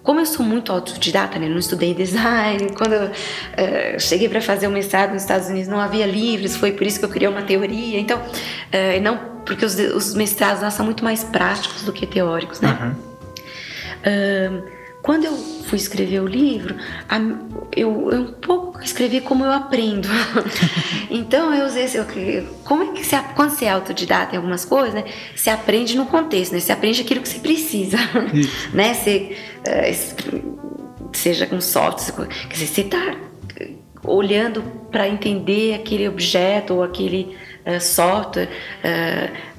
como eu sou muito autodidata, né? Não estudei design. Quando eu uh, cheguei para fazer o mestrado nos Estados Unidos, não havia livros. Foi por isso que eu criei uma teoria. Então, não porque os, os mestrados lá são muito mais práticos do que teóricos, né? Uhum. Quando eu fui escrever o livro, eu, eu um pouco escrevi como eu aprendo. então eu usei como é que você, quando você é autodidata em algumas coisas, né, você aprende no contexto, né? Você aprende aquilo que você precisa, né? Você, uh, seja com software, quer dizer, você está olhando para entender aquele objeto ou aquele uh, software. Uh,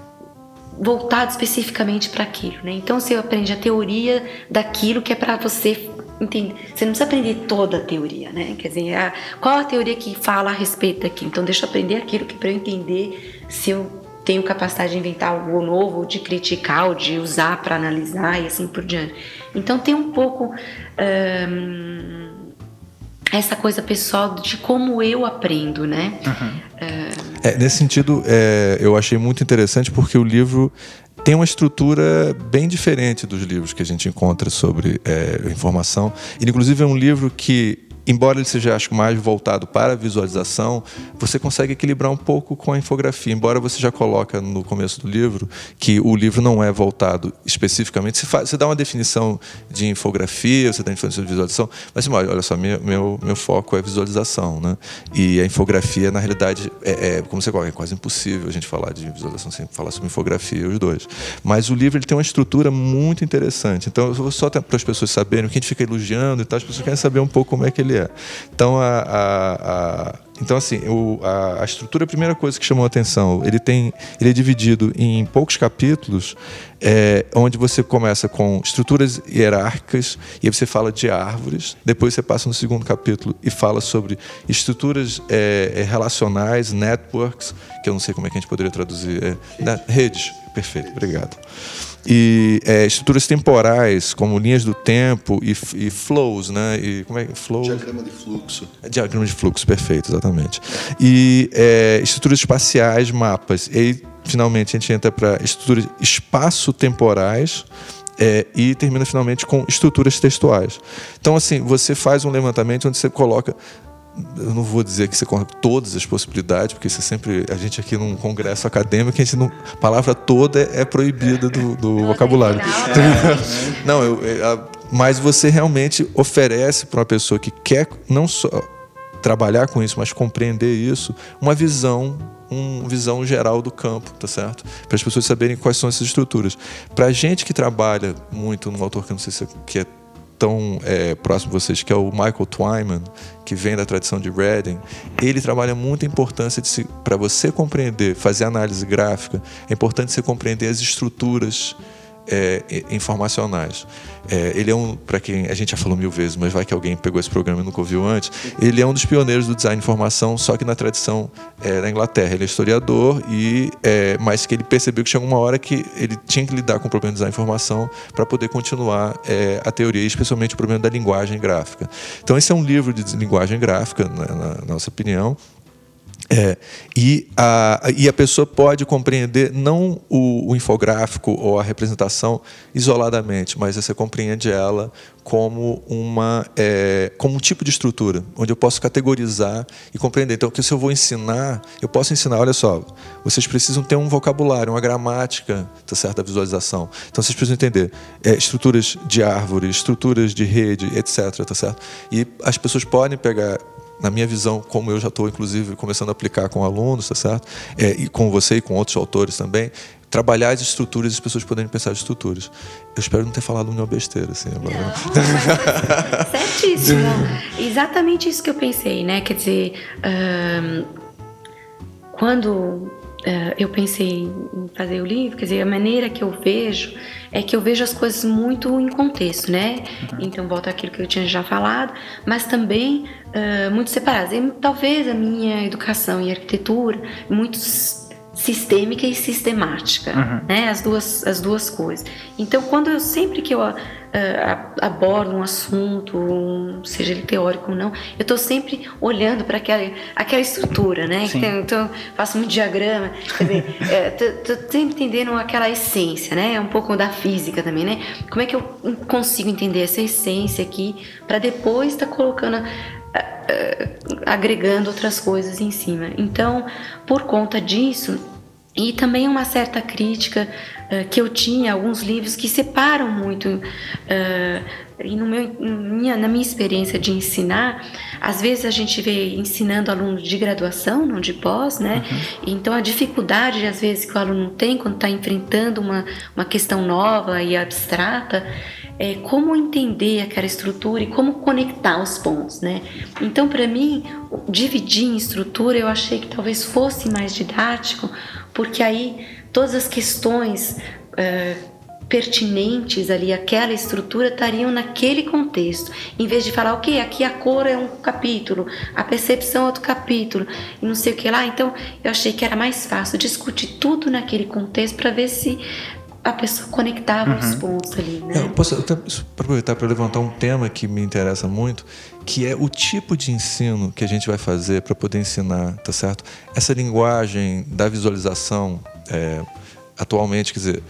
voltado especificamente para aquilo, né? Então você aprende a teoria daquilo que é para você entender. Você não precisa aprender toda a teoria, né? Quer dizer, a, qual a teoria que fala a respeito daquilo? Então deixa eu aprender aquilo que para eu entender se eu tenho capacidade de inventar algo novo, de criticar, ou de usar para analisar e assim por diante. Então tem um pouco hum, essa coisa pessoal de como eu aprendo, né? Uhum. É, nesse sentido, é, eu achei muito interessante porque o livro tem uma estrutura bem diferente dos livros que a gente encontra sobre é, informação. Ele, inclusive, é um livro que embora ele seja acho mais voltado para a visualização, você consegue equilibrar um pouco com a infografia. Embora você já coloca no começo do livro que o livro não é voltado especificamente, você, faz, você dá uma definição de infografia, você dá uma definição de visualização, mas olha, olha só, meu, meu, meu, foco é visualização, né? E a infografia, na realidade, é, é como você coloca, é quase impossível a gente falar de visualização sem falar sobre infografia, os dois. Mas o livro ele tem uma estrutura muito interessante. Então, só para as pessoas saberem o que a gente fica elogiando e tal, as pessoas querem saber um pouco como é que ele. Então, a, a, a então assim, o, a, a, estrutura, a primeira coisa que chamou a atenção, ele tem, ele é dividido em poucos capítulos, é, onde você começa com estruturas hierárquicas e aí você fala de árvores. Depois você passa no segundo capítulo e fala sobre estruturas é, é relacionais, networks, que eu não sei como é que a gente poderia traduzir, é, né, redes. Perfeito, obrigado e é, estruturas temporais, como linhas do tempo e, e flows, né? E, como é flow? Diagrama de fluxo. É, diagrama de fluxo, perfeito, exatamente. E é, estruturas espaciais, mapas. E aí, finalmente, a gente entra para estruturas espaço-temporais. É, e termina finalmente com estruturas textuais. Então, assim, você faz um levantamento onde você coloca eu não vou dizer que você coloca todas as possibilidades, porque você sempre. A gente aqui num congresso acadêmico, a gente não, a palavra toda é proibida do, do vocabulário. Não, eu, é, mas você realmente oferece para uma pessoa que quer não só trabalhar com isso, mas compreender isso, uma visão uma visão geral do campo, tá certo? Para as pessoas saberem quais são essas estruturas. Para a gente que trabalha muito num autor que não sei se é, que é tão é, próximo de vocês, que é o Michael Twyman, que vem da tradição de Reading, ele trabalha muito a importância de para você compreender, fazer análise gráfica, é importante você compreender as estruturas é, informacionais. É, ele é um, para quem a gente já falou mil vezes, mas vai que alguém pegou esse programa e nunca ouviu antes. Ele é um dos pioneiros do design de informação, só que na tradição é, da Inglaterra. Ele é historiador e, é, mas que ele percebeu que chegou uma hora que ele tinha que lidar com o problema do design de informação para poder continuar é, a teoria, especialmente o problema da linguagem gráfica. Então esse é um livro de linguagem gráfica, na, na nossa opinião. É, e, a, e a pessoa pode compreender não o, o, infográfico ou a representação isoladamente, mas você compreende ela como, uma, é, como um tipo de estrutura, onde eu posso categorizar e compreender. Então, que se eu vou ensinar, eu posso ensinar, olha só, vocês precisam ter um vocabulário, uma gramática tá certo, da visualização. Então, vocês precisam entender é, estruturas de árvore, estruturas de rede, etc. Tá certo? E as pessoas podem pegar na minha visão, como eu já estou, inclusive, começando a aplicar com alunos, tá certo? É, e com você e com outros autores também, trabalhar as estruturas e as pessoas poderem pensar as estruturas. Eu espero não ter falado nenhuma besteira, assim. Agora. Não, certíssimo. Exatamente isso que eu pensei, né? Quer dizer, um, quando eu pensei em fazer o livro, quer dizer, a maneira que eu vejo é que eu vejo as coisas muito em contexto, né? Uhum. Então, volta àquilo que eu tinha já falado, mas também uh, muito separadas. E, talvez a minha educação em arquitetura, muito sistêmica e sistemática, uhum. né? As duas, as duas coisas. Então, quando eu sempre que eu uh, abordo um assunto, um, seja ele teórico ou não, eu estou sempre olhando para aquela, aquela estrutura, né? Então, então, faço um diagrama, quer dizer, estou é, sempre entendendo aquela essência, né? É um pouco da física também, né? Como é que eu consigo entender essa essência aqui para depois estar tá colocando agregando outras coisas em cima. Então, por conta disso, e também uma certa crítica uh, que eu tinha, alguns livros que separam muito. Uh, e no meu, minha, na minha experiência de ensinar, às vezes a gente vê ensinando alunos de graduação, não de pós, né? Uhum. Então a dificuldade, às vezes, que o aluno tem quando está enfrentando uma, uma questão nova e abstrata, é como entender aquela estrutura e como conectar os pontos, né? Então, para mim, dividir em estrutura eu achei que talvez fosse mais didático, porque aí todas as questões uh, pertinentes ali àquela estrutura estariam naquele contexto, em vez de falar, ok, aqui a cor é um capítulo, a percepção é outro capítulo, e não sei o que lá. Então eu achei que era mais fácil discutir tudo naquele contexto para ver se a pessoa conectava uhum. os pontos ali, né? Eu posso aproveitar para levantar um tema que me interessa muito, que é o tipo de ensino que a gente vai fazer para poder ensinar, tá certo? Essa linguagem da visualização é, atualmente, quer dizer,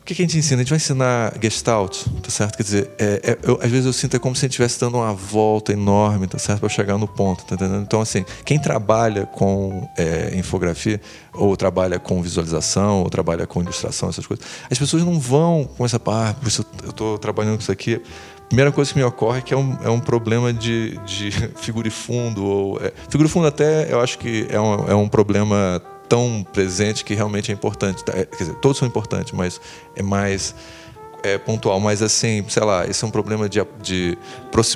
o que, que, a gente ensina? A gente vai ensinar Gestalt, tá certo? Quer dizer, é, é, eu, às vezes eu sinto é como se a gente estivesse dando uma volta enorme, tá certo? Para chegar no ponto, tá entendendo? Então, assim, quem trabalha com é, infografia, ou trabalha com visualização, ou trabalha com ilustração, essas coisas, as pessoas não vão com essa parte, eu estou trabalhando com isso aqui primeira coisa que me ocorre é que é um, é um problema de, de figura e fundo. Ou, é, figura e fundo até eu acho que é um, é um problema tão presente que realmente é importante. É, quer dizer, todos são importantes, mas é mais é, pontual, mas assim, sei lá, esse é um problema de, de,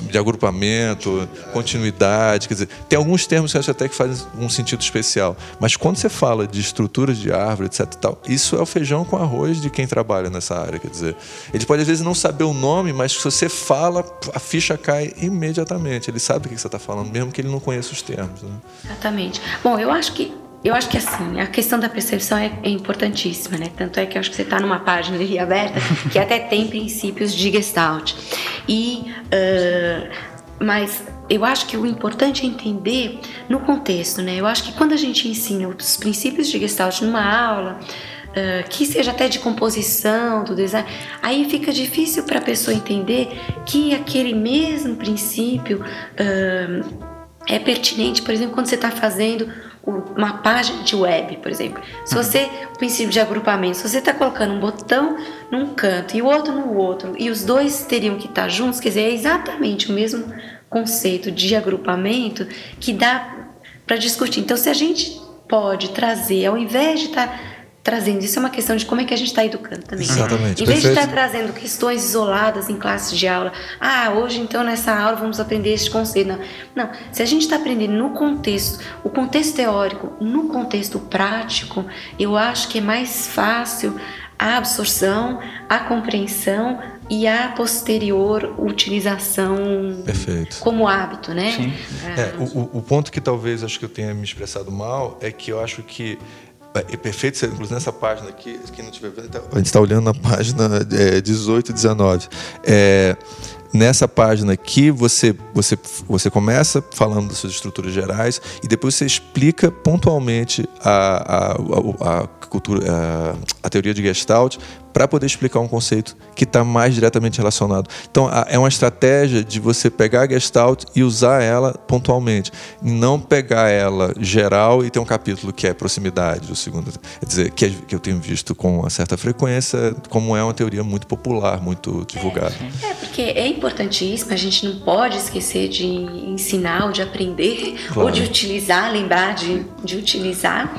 de agrupamento, continuidade, quer dizer, tem alguns termos que eu acho até que fazem um sentido especial, mas quando você fala de estruturas de árvore, etc tal, isso é o feijão com arroz de quem trabalha nessa área, quer dizer, ele pode às vezes não saber o nome, mas se você fala, a ficha cai imediatamente, ele sabe o que você está falando, mesmo que ele não conheça os termos. Né? Exatamente. Bom, eu acho que eu acho que assim, a questão da percepção é, é importantíssima, né? Tanto é que eu acho que você está numa página ali aberta que até tem princípios de Gestalt. E, uh, mas eu acho que o importante é entender no contexto, né? Eu acho que quando a gente ensina os princípios de Gestalt numa aula, Uh, que seja até de composição, do design, aí fica difícil para a pessoa entender que aquele mesmo princípio uh, é pertinente, por exemplo, quando você está fazendo uma página de web, por exemplo. Se você, o princípio de agrupamento, se você está colocando um botão num canto e o outro no outro, e os dois teriam que estar tá juntos, quer dizer, é exatamente o mesmo conceito de agrupamento que dá para discutir. Então, se a gente pode trazer, ao invés de estar tá trazendo. Isso é uma questão de como é que a gente está educando também. Exatamente. Em vez Perfeito. de estar trazendo questões isoladas em classes de aula, ah, hoje então nessa aula vamos aprender este conceito. Não, não. se a gente está aprendendo no contexto, o contexto teórico, no contexto prático, eu acho que é mais fácil a absorção, a compreensão e a posterior utilização Perfeito. como hábito, né? Sim. É, o, o, ponto que talvez acho que eu tenha me expressado mal é que eu acho que é, é perfeito, inclusive nessa página aqui, quem não tiver vendo, tá, a gente está olhando na página é, 18 e 19. É, nessa página aqui você, você, você começa falando das suas estruturas gerais e depois você explica pontualmente a, a, a, a cultura, a, a teoria de Gestalt para poder explicar um conceito que está mais diretamente relacionado. Então, é uma estratégia de você pegar a Gestalt e usar ela pontualmente, não pegar ela geral e ter um capítulo que é proximidade, o segundo, quer dizer, que, é, eu tenho visto com uma certa frequência, como é uma teoria muito popular, muito divulgada. É, é porque é importantíssimo, a gente não pode esquecer de ensinar ou de aprender claro. ou de utilizar, lembrar de, de utilizar.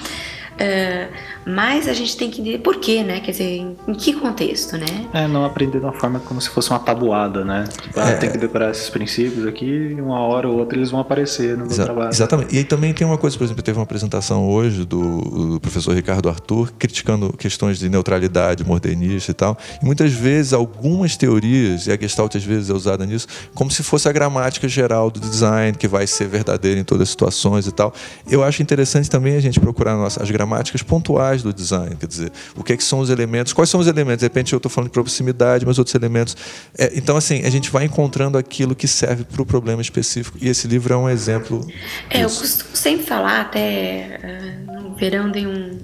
Uh, mas a gente tem que entender por quê, né? Quer dizer, em, em, que contexto, né? É, não aprender de uma forma como se fosse uma tabuada, né? Tipo, ah, é. tem que decorar esses princípios aqui e uma hora ou outra eles vão aparecer no Exa trabalho. Exatamente. E aí também tem uma coisa, por exemplo, teve uma apresentação hoje do, do, professor Ricardo Arthur criticando questões de neutralidade modernista e tal. E muitas vezes algumas teorias, e a Gestalt às vezes é usada nisso, como se fosse a gramática geral do design, que vai ser verdadeira em todas as situações e tal. Eu acho interessante também a gente procurar as gramáticas pontuais do design, quer dizer, o que, é que são os elementos, quais são os elementos? De repente eu estou falando de proximidade, mas outros elementos. É, então, assim, a gente vai encontrando aquilo que serve para o problema específico, e esse livro é um exemplo. É, eu costumo sempre falar, até uh, no verão dei um,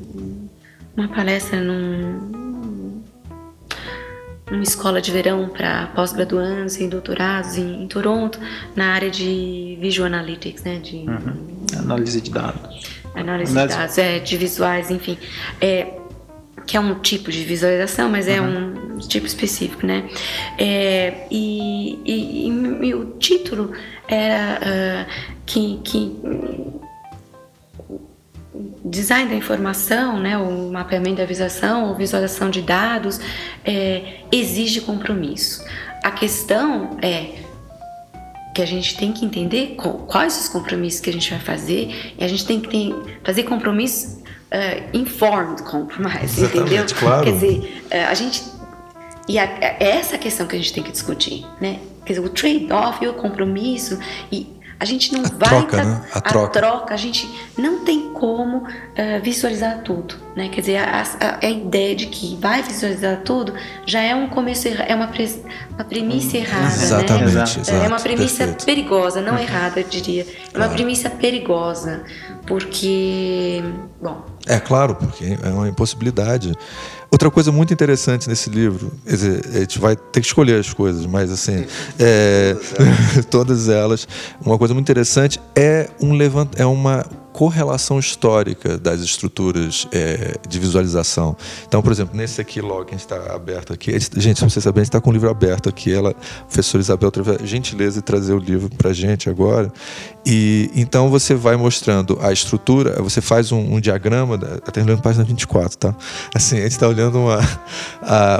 uma palestra num, numa escola de verão para pós-graduandos e doutorados em, em, Toronto, na área de Visual Analytics, né, de uhum. análise de dados Análise, de dados, é, de visuais, enfim. É, que é um tipo de visualização, mas é uhum. um tipo específico, né? É, e, e, e, o título era uh, que, que design da informação, né, o mapeamento da visualização, ou visualização de dados, é, exige compromisso. A questão é que a gente tem que entender quais os compromissos que a gente vai fazer e a gente tem que ter, fazer compromissos uh, informed compromise, entendeu? Claro. Quer dizer, uh, a gente e a, é essa questão que a gente tem que discutir, né? Quer dizer, o trade-off, o compromisso e a gente não a vai troca, né? a, a troca. troca. a gente não tem como uh, visualizar tudo, né? Quer dizer, a, a, a, ideia de que vai visualizar tudo já é um começo é uma, pre, uma premissa hum, errada, Exatamente, né? Exato, é uma premissa perfeito. perigosa, não uhum. errada, eu diria. É claro. uma premissa perigosa, porque, bom. É claro, porque é uma impossibilidade. Outra coisa muito interessante nesse livro, dizer, a gente vai ter que escolher as coisas, mas assim, é, todas elas. Uma coisa muito interessante é um levant, é uma correlação histórica das estruturas é, de visualização. Então, por exemplo, nesse aqui a gente está aberto aqui, gente, se você saber, a gente está com o livro aberto aqui. Ela, a professora Isabel teve a gentileza de trazer o livro para a gente agora. E então você vai mostrando a estrutura, você faz um, um diagrama, até olhando página 24, tá? Assim, a gente está olhando uma,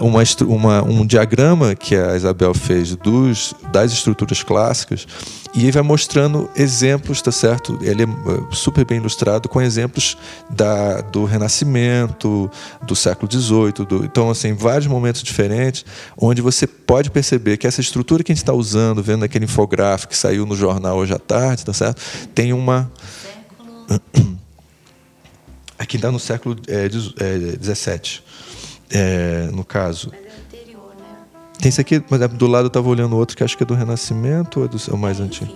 uma, uma, um diagrama que a Isabel fez dos, das estruturas clássicas e ele vai mostrando exemplos, tá certo? Ele é super bem ilustrado com exemplos da, do Renascimento, do século XVIII. Do, então, assim, vários momentos diferentes onde você pode perceber que essa estrutura que a gente está usando, vendo aquele infográfico que saiu no jornal hoje à tarde, tá certo? Tem uma. Aqui dá no século XVII, é, é, é, no caso. Tem esse aqui, mas do lado eu estava olhando outro que acho que é do Renascimento ou é do é o mais antigo?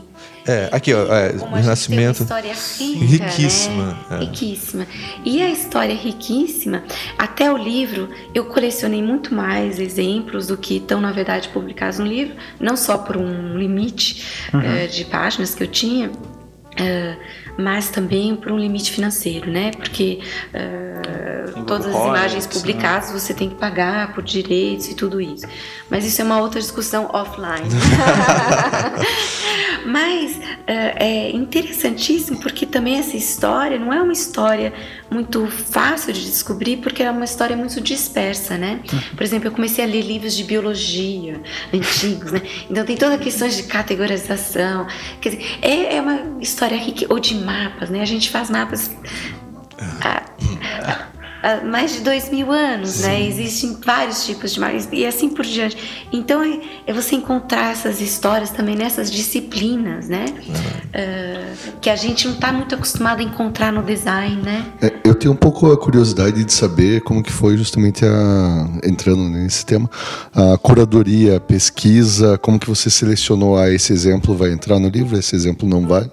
É, aqui, ó, é, Como Renascimento. Tem uma história rica, riquíssima. Né? É. Riquíssima. E a história riquíssima, até o livro, eu colecionei muito mais exemplos do que estão, na verdade, publicados no livro, não só por um limite uhum. uh, de páginas que eu tinha. Uh, mas também por um limite financeiro, né? Porque uh, todas as imagens publicadas né? você tem que pagar por direitos e tudo isso. Mas isso é uma outra discussão offline. mas uh, é interessantíssimo porque também essa história não é uma história muito fácil de descobrir porque é uma história muito dispersa, né? Uhum. Por exemplo, eu comecei a ler livros de biologia antigos, né? Então tem toda a questão de categorização. Quer dizer, é, é uma história rica, ou de mapas, né? A gente faz mapas. Ah, há mais de dois mil anos, né? Sim. né? Existem vários tipos de marketing e assim por diante. Então é, é você encontrar essas histórias também nessas disciplinas, né? Uh, que a gente não está muito acostumado a encontrar no design, né? É, eu tenho um pouco a curiosidade de saber como que foi justamente a entrando nesse tema a curadoria, a pesquisa, como que você selecionou ah, esse exemplo vai entrar no livro, esse exemplo não vai.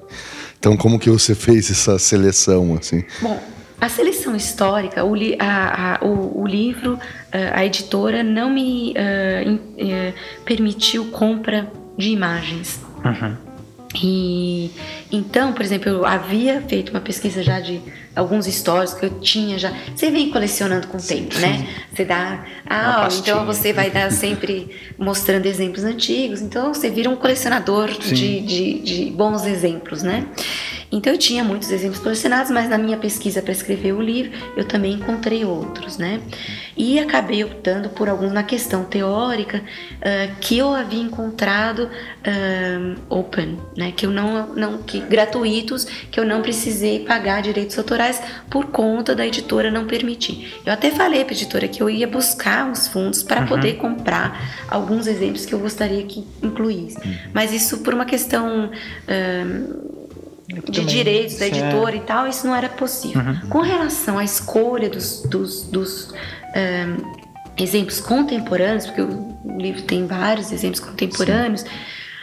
Então, como que você fez essa seleção, assim? Bom, a seleção histórica, o, li, a, a, o, o, livro, eh, a editora não me uh, in, uh, permitiu compra de imagens. Uhum. E então, por exemplo, eu havia feito uma pesquisa já de alguns stories que eu tinha já. Você vem colecionando com o tempo, sim. né? Você dá. Ah, então você vai dar sempre mostrando exemplos antigos. Então você vira um colecionador de, de, de, bons exemplos, né? Então eu tinha muitos exemplos colecionados, mas na minha pesquisa para escrever o livro eu também encontrei outros, né? E acabei optando por alguns na questão teórica uh, que eu havia encontrado uh, open, né? Que eu não, não que gratuitos, que eu não precisei pagar direitos autorais por conta da editora não permitir. Eu até falei para a editora que eu ia buscar uns fundos para uhum. poder comprar alguns exemplos que eu gostaria que incluísse, uhum. mas isso por uma questão uh, de direitos da editora é. e tal, isso não era possível. Uhum. Com relação à escolha dos, dos, dos um, exemplos contemporâneos, porque o livro tem vários exemplos contemporâneos, Sim.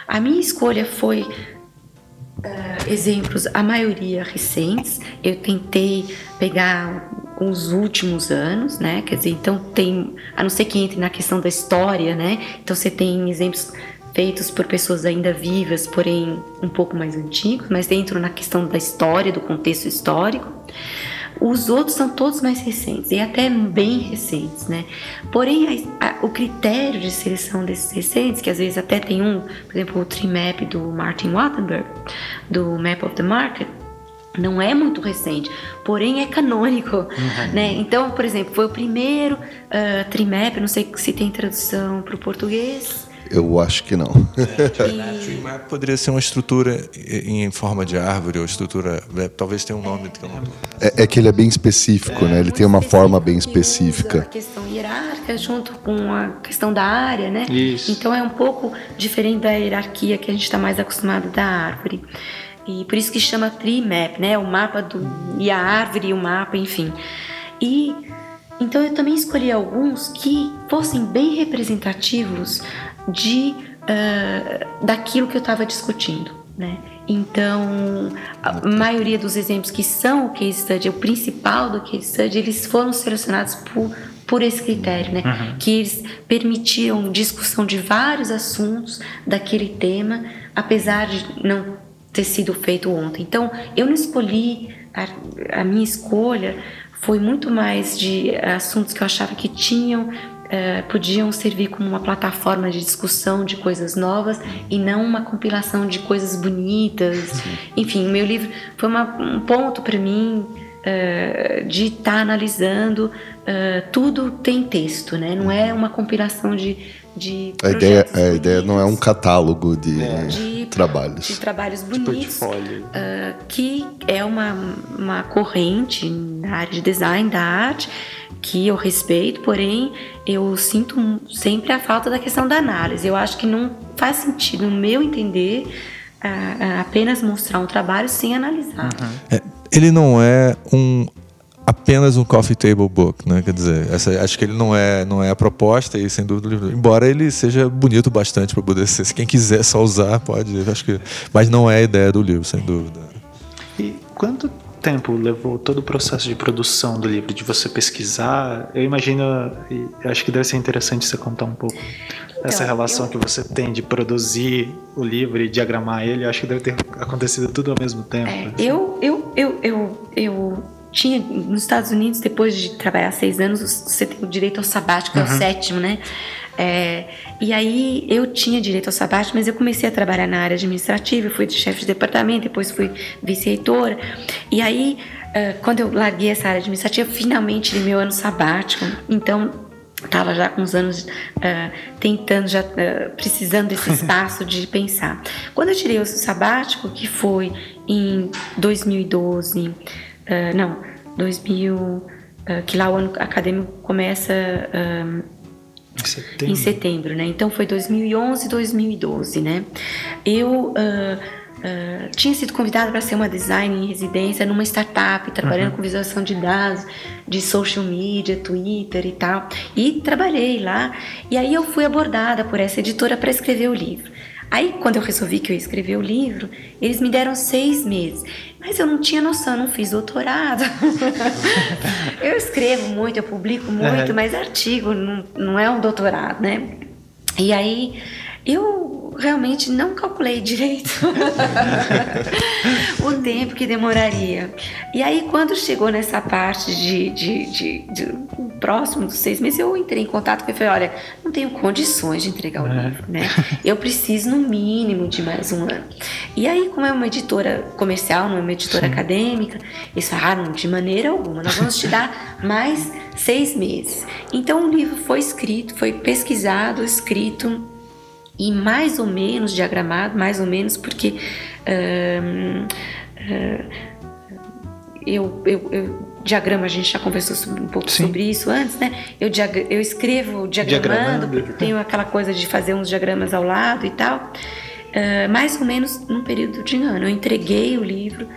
a minha escolha foi uh, exemplos, a maioria recentes. Eu tentei pegar os últimos anos, né? Quer dizer, então tem, a não ser que entre na questão da história, né? Então você tem exemplos feitos por pessoas ainda vivas, porém um pouco mais antigos, mas dentro na questão da história, do contexto histórico. Os outros são todos mais recentes e até bem recentes, né? Porém, a, a, o critério de seleção desses recentes, que às vezes até tem um, por exemplo, o Trimap do Martin Wattenberg, do Map of the Market, não é muito recente, porém é canônico, uhum. né? Então, por exemplo, foi o primeiro uh, Trimap, não sei se tem tradução para o português, eu acho que não. É, poderia ser uma estrutura em forma de árvore ou estrutura. É, talvez tenha um nome que eu não. É, é que ele é bem específico, é. né? Ele tem uma forma bem específica. A questão hierárquica junto com a questão da área, né? Isso. Então é um pouco diferente da hierarquia que a gente está mais acostumado da árvore. E por isso que chama tree map, né? O mapa do e a árvore e o mapa, enfim. E então eu também escolhi alguns que fossem bem representativos de uh, daquilo que eu estava discutindo, né? Então, a maioria dos exemplos que são o case study, o principal do case study, eles foram selecionados por, por esse critério, né? Uhum. Que eles permitiam discussão de vários assuntos daquele tema, apesar de não ter sido feito ontem. Então, eu não escolhi, a, a minha escolha foi muito mais de assuntos que eu achava que tinham é, podiam servir como uma plataforma de discussão de coisas novas e não uma compilação de coisas bonitas. Sim. Enfim, o meu livro foi uma, um ponto para mim é, de estar tá analisando. É, tudo tem texto, né? Não é uma compilação de de a ideia, a ideia não é um catálogo de, é. de trabalhos. De trabalhos bonitos. Uh, que é uma, uma corrente na área de design da arte que eu respeito, porém eu sinto sempre a falta da questão da análise. Eu acho que não faz sentido, no meu entender, apenas mostrar um trabalho sem analisar. Uhum. É, ele não é um apenas um coffee table book, né? Quer dizer, essa, acho que ele não é, não é a proposta e sem dúvida, embora ele seja bonito bastante para poder ser, se quem quiser só usar pode, acho que, mas não é a ideia do livro, sem dúvida. E quanto tempo levou todo o processo de produção do livro, de você pesquisar? Eu imagino, acho que deve ser interessante você contar um pouco então, essa relação eu... que você tem de produzir o livro e diagramar ele. Acho que deve ter acontecido tudo ao mesmo tempo. É, eu, eu, eu, eu, eu tinha nos Estados Unidos, depois de trabalhar seis anos, você tem o direito ao sabático, uhum. é o sétimo, né? É, e aí eu tinha direito ao sabático, mas eu comecei a trabalhar na área administrativa, fui chefe de departamento, depois fui vice-reitora. E aí, uh, quando eu larguei essa área administrativa, finalmente tive meu ano sabático. Então, estava já com uns anos uh, tentando, já uh, precisando desse espaço de pensar. Quando eu tirei o sabático, que foi em 2012, não, 2000 uh, que lá o ano acadêmico começa uh, em, setembro. em setembro, né? Então foi 2011, 2012, né? Eu Uh, tinha sido convidada para ser uma designer em residência numa startup, trabalhando uhum. com visualização de dados, de social media, Twitter e tal. E trabalhei lá. E aí eu fui abordada por essa editora para escrever o livro. Aí, quando eu resolvi que eu ia escrever o livro, eles me deram seis meses. Mas eu não tinha noção, eu não fiz doutorado. eu escrevo muito, eu publico muito, uhum. mas artigo não, não é um doutorado, né? E aí eu realmente não calculei direito o tempo que demoraria. E aí, quando chegou nessa parte de, de, de, de próximo dos seis meses, eu entrei em contato com ele e falei: olha, não tenho condições de entregar o é. livro, né? Eu preciso, no mínimo, de mais um ano. E aí, como é uma editora comercial, não é uma editora Sim. acadêmica, eles falaram: de maneira alguma, nós vamos te dar mais seis meses. Então, o livro foi escrito, foi pesquisado, escrito e mais ou menos diagramado, mais ou menos porque uh, uh, eu, eu, eu, diagrama, a gente já conversou um pouco Sim. sobre isso antes, né? Eu, eu escrevo diagramando, diagramando, porque tenho aquela coisa de fazer uns diagramas ao lado e tal. Uh, mais ou menos num período de ano. Eu entreguei o livro,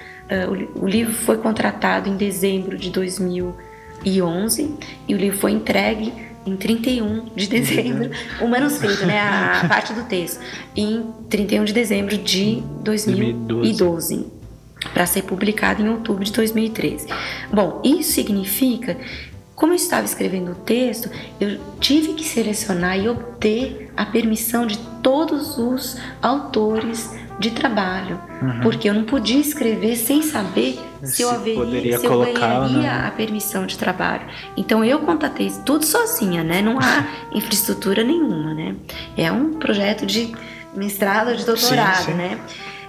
o, o livro foi contratado em dezembro de 2011 e o livro foi entregue em 31 de dezembro, o manuscrito, né, a parte do texto, em 31 de dezembro de 2012, para ser publicado em outubro de 2013. Bom, isso significa, como eu estava escrevendo o texto, eu tive que selecionar e obter a permissão de todos os autores de trabalho, uhum. porque eu não podia escrever sem saber se, se eu haveria, se eu ganharia né? a permissão de trabalho. Então eu contatei tudo sozinha, né? Não há infraestrutura nenhuma, né? É um projeto de mestrado, de doutorado, sim, sim. né?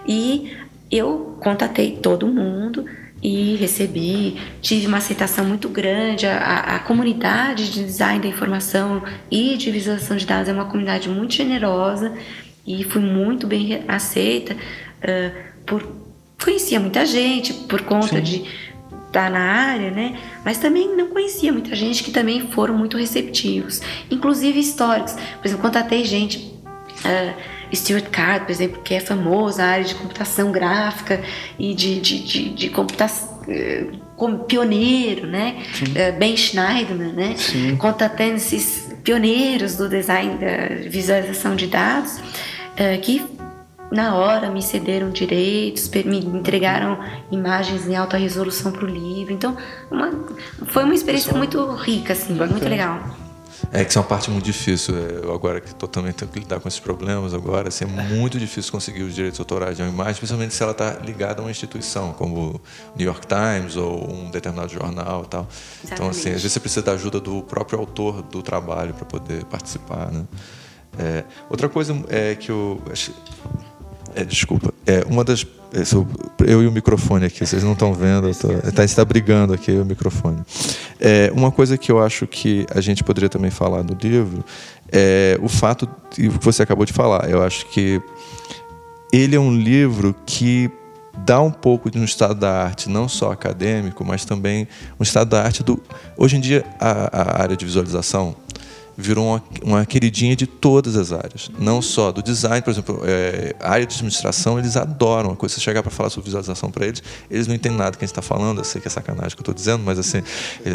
E eu contatei todo mundo e recebi, tive uma aceitação muito grande. A, a, comunidade de design da informação e de visualização de dados é uma comunidade muito generosa e fui muito bem aceita uh, por conhecia muita gente por conta Sim. de estar tá na área, né? Mas também não conhecia muita gente que também foram muito receptivos, inclusive históricos. Por exemplo, contatei gente uh, Stuart Card, por exemplo, que é famoso na área de computação gráfica e de, de, de, de computação como pioneiro, né? Uh, ben Schneiderman, né? Sim. Contatando esses pioneiros do design da visualização de dados é, que na hora me cederam direitos, me entregaram imagens em alta resolução para o livro. Então, uma, foi uma experiência muito rica, assim, Bacana. muito legal. É que isso é uma parte muito difícil. É, eu agora que estou também tendo que lidar com esses problemas agora, assim, é muito difícil conseguir os direitos autorais de uma imagem, principalmente se ela está ligada a uma instituição, como o New York Times ou um determinado jornal e tal. Exatamente. Então, assim, às vezes você precisa da ajuda do próprio autor do trabalho para poder participar, né? É, outra coisa é que eu. É, desculpa. É, uma das. É, eu e o microfone aqui, vocês não estão vendo, tô, tá, está brigando aqui o microfone. É, uma coisa que eu acho que a gente poderia também falar no livro é o fato que você acabou de falar. Eu acho que ele é um livro que dá um pouco de um estado da arte, não só acadêmico, mas também um estado da arte do. Hoje em dia, a, a área de visualização virou uma, uma, queridinha de todas as áreas, não só do design, por exemplo, é, área de administração, eles adoram a coisa. Você chegar para falar sobre visualização para eles, eles não entendem nada que a gente está falando, eu sei que é sacanagem que eu estou dizendo, mas assim,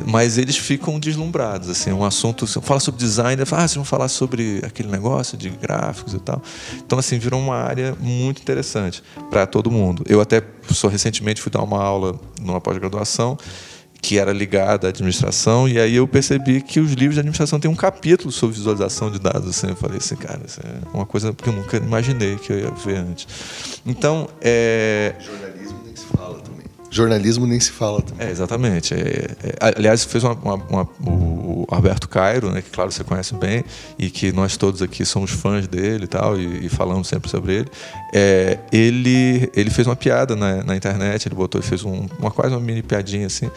mas eles ficam deslumbrados, assim, um assunto, fala sobre design, fala, ah, vocês vão falar sobre aquele negócio de gráficos e tal. Então, assim, virou uma área muito interessante para todo mundo. Eu até só recentemente fui dar uma aula numa pós-graduação que era ligada à administração, e aí eu percebi que os livros de administração têm um capítulo sobre visualização de dados. Assim, eu falei assim, cara, isso é uma coisa que eu nunca imaginei que eu ia ver antes. Então, é... Jornalismo nem se fala também. Jornalismo nem se fala também. É, exatamente. É, é, aliás, fez uma, uma, uma, o Alberto Cairo, né, que claro você conhece bem, e que nós todos aqui somos fãs dele e tal, e, e falamos sempre sobre ele. É, ele, ele fez uma piada na, na internet, ele botou, fez um, uma quase uma mini piadinha assim,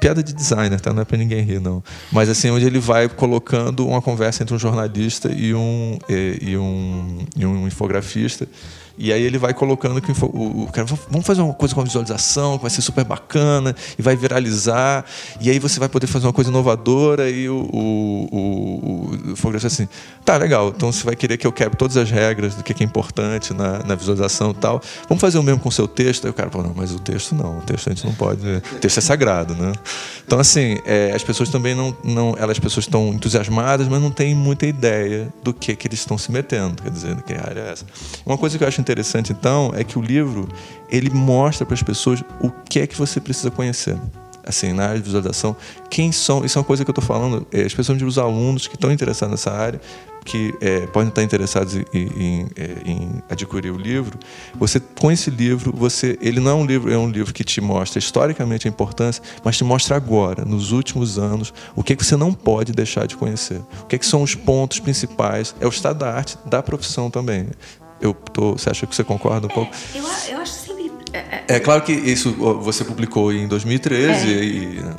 piada de designer, tá? Não é para ninguém rir, não. Mas assim, onde ele vai colocando uma conversa entre um jornalista e um, e, e um, e um infografista e aí ele vai colocando que o, o cara, vamos fazer uma coisa com a visualização, que vai ser super bacana e vai viralizar. E aí você vai poder fazer uma coisa inovadora e o, o, o, o fotografia assim, tá legal, então você vai querer que eu quebre todas as regras do que é importante na, na visualização e tal. Vamos fazer o mesmo com o seu texto? Aí o cara fala, não, mas o texto não, o texto a gente não pode, o texto é sagrado, né? Então assim, é, as pessoas também não, não, elas as pessoas estão entusiasmadas, mas não têm muita ideia do que que eles estão se metendo, quer dizer, que área é essa. Uma coisa que eu acho interessante, então, é que o livro ele mostra para as pessoas o que é que você precisa conhecer. Assim, na área de visualização, quem são, isso é uma coisa que eu estou falando, é, especialmente os alunos que estão interessados nessa área, que é, podem estar interessados em, em, é, em, adquirir o livro, você com esse livro, você, ele não é um livro, é um livro que te mostra historicamente a importância, mas te mostra agora, nos últimos anos, o que, é que você não pode deixar de conhecer. O que, é que são os pontos principais, é o estado da arte da profissão também. Eu tô, você acha que você concorda um é, pouco? Eu, eu acho sempre. É, é, é, claro que isso você publicou em 2013 é. e. Né?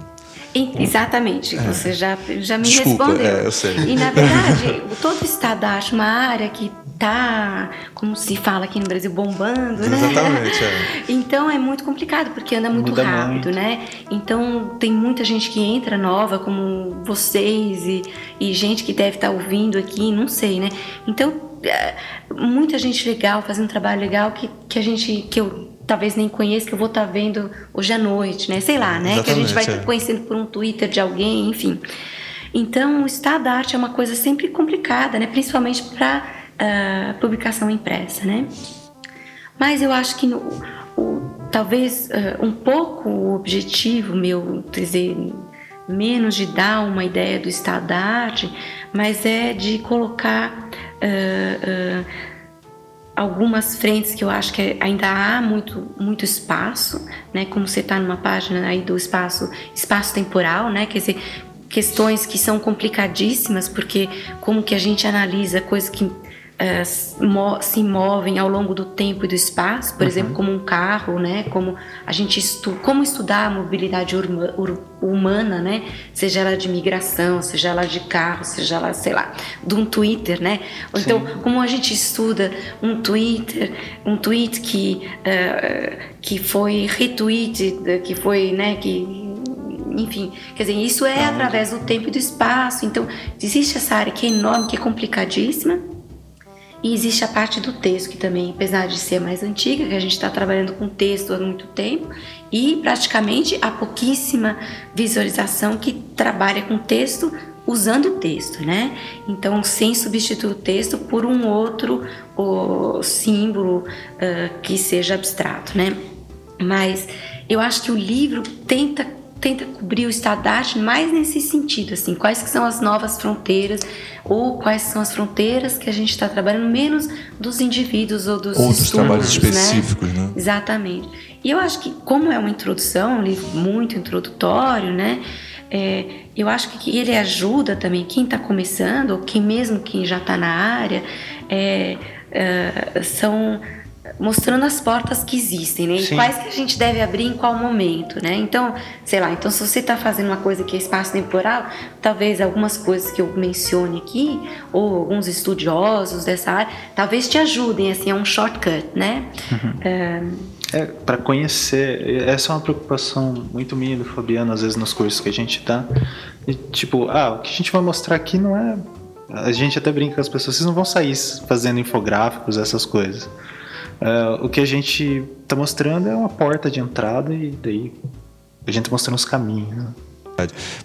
Exatamente, é. você já, já me Desculpa, respondeu. É, eu sei. E na verdade, todo estado acha uma área que tá, como se fala aqui no Brasil, bombando, né? Exatamente, é. Então é muito complicado, porque anda muito Muda rápido, muito. né? Então tem muita gente que entra nova, como vocês e, e gente que deve estar tá ouvindo aqui, não sei, né? Então muita gente legal, fazendo um trabalho legal que, que a gente, que eu talvez nem conheça, que eu vou estar tá vendo hoje à noite, né? Sei lá, né? Exatamente, que a gente vai é. conhecendo por um Twitter de alguém, enfim. Então, o estado da arte é uma coisa sempre complicada, né? Principalmente para uh, ah, publicação impressa, né? Mas eu acho que no, o, talvez uh, um pouco o objetivo meu, dizer, menos de dar uma ideia do estado da arte, mas é de colocar uh, uh, algumas frentes que eu acho que ainda há muito, muito espaço, né? Como você está numa página aí do espaço, espaço temporal, né? Quer dizer, questões que são complicadíssimas, porque como que a gente analisa coisas que é, se movem ao longo do tempo e do espaço, por uhum. exemplo, como um carro, né? Como a gente estu como estudar a mobilidade humana, né? Seja ela de migração, seja ela de carro, seja ela, sei lá, de um Twitter, né? Ou então, como a gente estuda um Twitter, um tweet que uh, que foi retweeted, que foi, né? Que enfim, quer dizer, isso é através do tempo e do espaço. Então, existe essa área que é enorme, que é complicadíssima e existe a parte do texto, que também, apesar de ser mais antiga, que a gente está trabalhando com texto há muito tempo, e praticamente há pouquíssima visualização que trabalha com texto usando o texto, né? Então, sem substituir o texto por um outro símbolo uh, que seja abstrato, né? Mas eu acho que o livro tenta tenta cobrir o estado da arte mais nesse sentido, assim, quais que são as novas fronteiras ou quais são as fronteiras que a gente está trabalhando menos dos indivíduos ou dos outros trabalhos específicos, né? né? Exatamente. E eu acho que como é uma introdução, um livro muito introdutório, né? É, eu acho que ele ajuda também quem está começando ou quem mesmo quem já está na área é, é, são mostrando as portas que existem, né? Sim. E quais que a gente deve abrir em qual momento, né? Então, sei lá, então se você está fazendo uma coisa que é espaço temporal, talvez algumas coisas que eu mencione aqui, ou alguns estudiosos dessa área, talvez te ajudem, assim, é um shortcut, né? Uhum. É, é para conhecer, essa é uma preocupação muito minha do Fabiano, às vezes nos cursos que a gente dá, e, tipo, ah, o que a gente vai mostrar aqui não é a gente até brinca com as pessoas, vocês não vão sair fazendo infográficos, essas coisas. Uh, o que a gente está mostrando é uma porta de entrada e daí a gente está mostrando os caminhos. Né?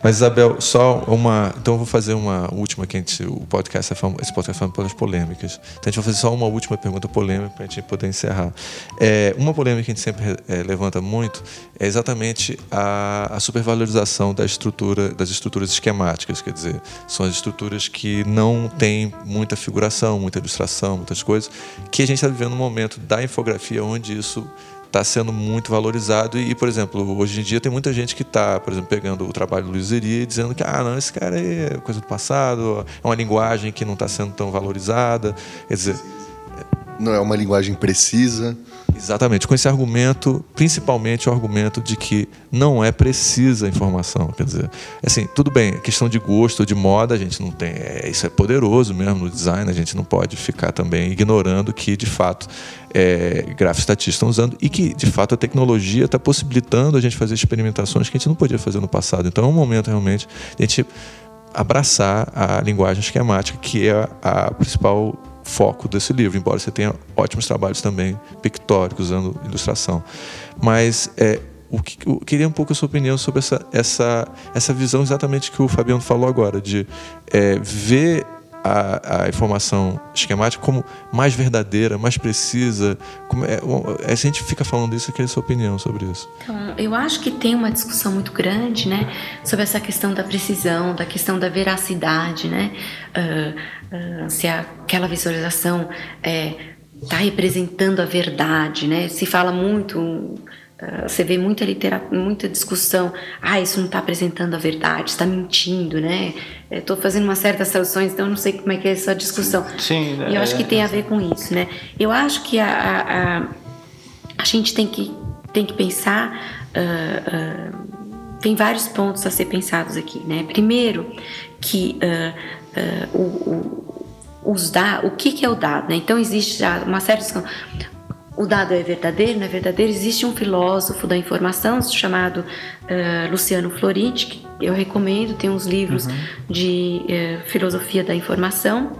Mas, Isabel, só uma. Então, eu vou fazer uma última, que gente, o podcast é fam... esse podcast é falando pelas polêmicas. Então, a gente vai fazer só uma última pergunta polêmica para a gente poder encerrar. É, uma polêmica que a gente sempre é, levanta muito é exatamente a, a supervalorização da estrutura, das estruturas esquemáticas. Quer dizer, são as estruturas que não têm muita figuração, muita ilustração, muitas coisas, que a gente está vivendo um momento da infografia onde isso está sendo muito valorizado. E, por exemplo, hoje em dia tem muita gente que está, por exemplo, pegando o trabalho do Luiz Eri e dizendo que, ah, não, esse cara é coisa do passado, é uma linguagem que não está sendo tão valorizada. Quer dizer. Não é uma linguagem precisa. Exatamente, com esse argumento, principalmente o argumento de que não é precisa a informação. Quer dizer, assim, tudo bem, questão de gosto, de moda, a gente não tem. É, isso é poderoso mesmo no design, a gente não pode ficar também ignorando que, de fato, é, gráficos estatísticos estão usando e que, de fato, a tecnologia está possibilitando a gente fazer experimentações que a gente não podia fazer no passado. Então é um momento realmente de a gente abraçar a linguagem esquemática, que é a, a principal foco desse livro, embora você tenha ótimos trabalhos também pictóricos, usando ilustração. Mas é, o que, eu queria um pouco a sua opinião sobre essa, essa, essa visão exatamente que o Fabiano falou agora, de é, ver a, a, informação esquemática como mais verdadeira, mais precisa. Como é, a gente fica falando isso, eu queria a sua opinião sobre isso. Então, eu acho que tem uma discussão muito grande né, sobre essa questão da precisão, da questão da veracidade, né? Uh, uh, se aquela visualização está é, tá representando a verdade, né? Se fala muito ah, você vê muita literatura, muita discussão. Ah, isso não está apresentando a verdade, está mentindo, né? Estou fazendo uma certas traduções, então não sei como é que é essa discussão. Sim. E eu é, acho que tem a ver com isso, né? Eu acho que a, a, a, a gente tem que, tem que pensar. Uh, uh, tem vários pontos a ser pensados aqui, né? Primeiro, que o, o, os da, o que, que é o dado, né? Então existe já uma de o dado é verdadeiro, não é verdadeiro? Existe um filósofo da informação chamado uh, Luciano Floridi, que eu recomendo, tem uns livros uhum. de uh, filosofia da informação,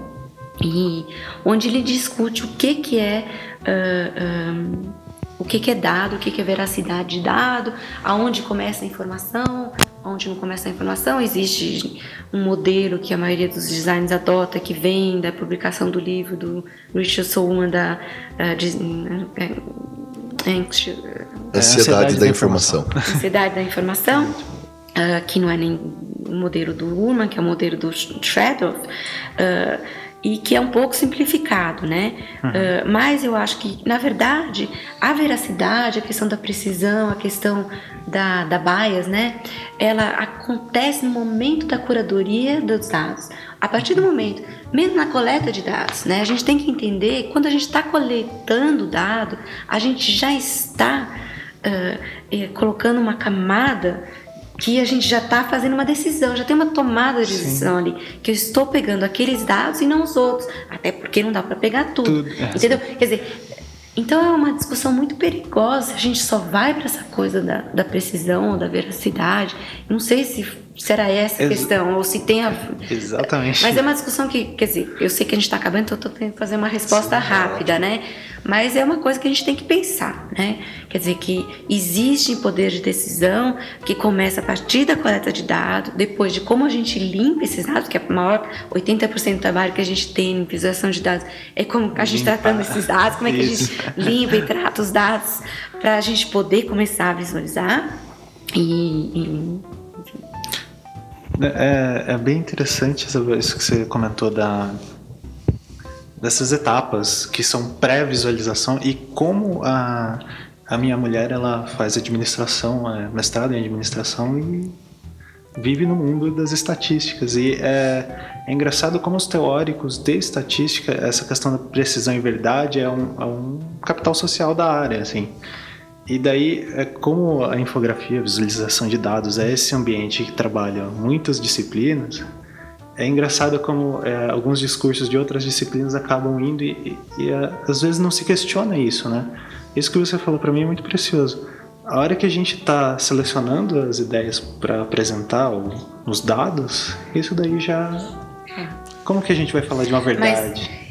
e onde ele discute o que, que é. Uh, um, o que, que, é dado, o que, que é veracidade de dado, aonde começa a informação, onde não começa a informação. Existe um modelo que a maioria dos designers adota, que vem da publicação do livro do Richard Solomon, da uh, de, uh, Ansiedade da Informação. Ansiedade da Informação, uh, que não é nem o modelo do Urman, que é o modelo do Shredov. Uh, e que é um pouco simplificado, né? Uhum. Uh, mas eu acho que, na verdade, a veracidade, a questão da precisão, a questão da, da bias, né? Ela acontece no momento da curadoria dos dados. A partir do momento, mesmo na coleta de dados, né? A gente tem que entender, quando a gente está coletando dado, a gente já está uh, colocando uma camada que a gente já está fazendo uma decisão, já tem uma tomada de decisão Sim. ali, que eu estou pegando aqueles dados e não os outros, até porque não dá para pegar tudo, tudo. É, entendeu? Quer dizer, então é uma discussão muito perigosa. A gente só vai para essa coisa da, da precisão, da veracidade. Não sei se será essa a questão ou se tem a. Exatamente. Mas é uma discussão que, quer dizer, eu sei que a gente está acabando, então eu estou tentando fazer uma resposta Sim, rápida, né? Mas é uma coisa que a gente tem que pensar, né? Quer dizer que existe poder de decisão que começa a partir da coleta de dados, depois de como a gente limpa esses dados, que é a maior 80% do trabalho que a gente tem em visualização de dados é como a gente tratando esses dados, como é que a gente limpa e trata os dados para a gente poder começar a visualizar e, e é, é, bem interessante isso que você comentou da dessas etapas que são pré-visualização e como a, a minha mulher ela faz administração, é mestrado em administração e vive no mundo das estatísticas. E é, é, engraçado como os teóricos de estatística essa questão da precisão e verdade é um, é um capital social da área assim e daí é como a infografia a visualização de dados é esse ambiente que trabalha muitas disciplinas é engraçado como é, alguns discursos de outras disciplinas acabam indo e, e, e é, às vezes não se questiona isso, né? Isso que você falou para mim é muito precioso. A hora que a gente está selecionando as ideias para apresentar os dados, isso daí já. É. Como que a gente vai falar de uma verdade? Mas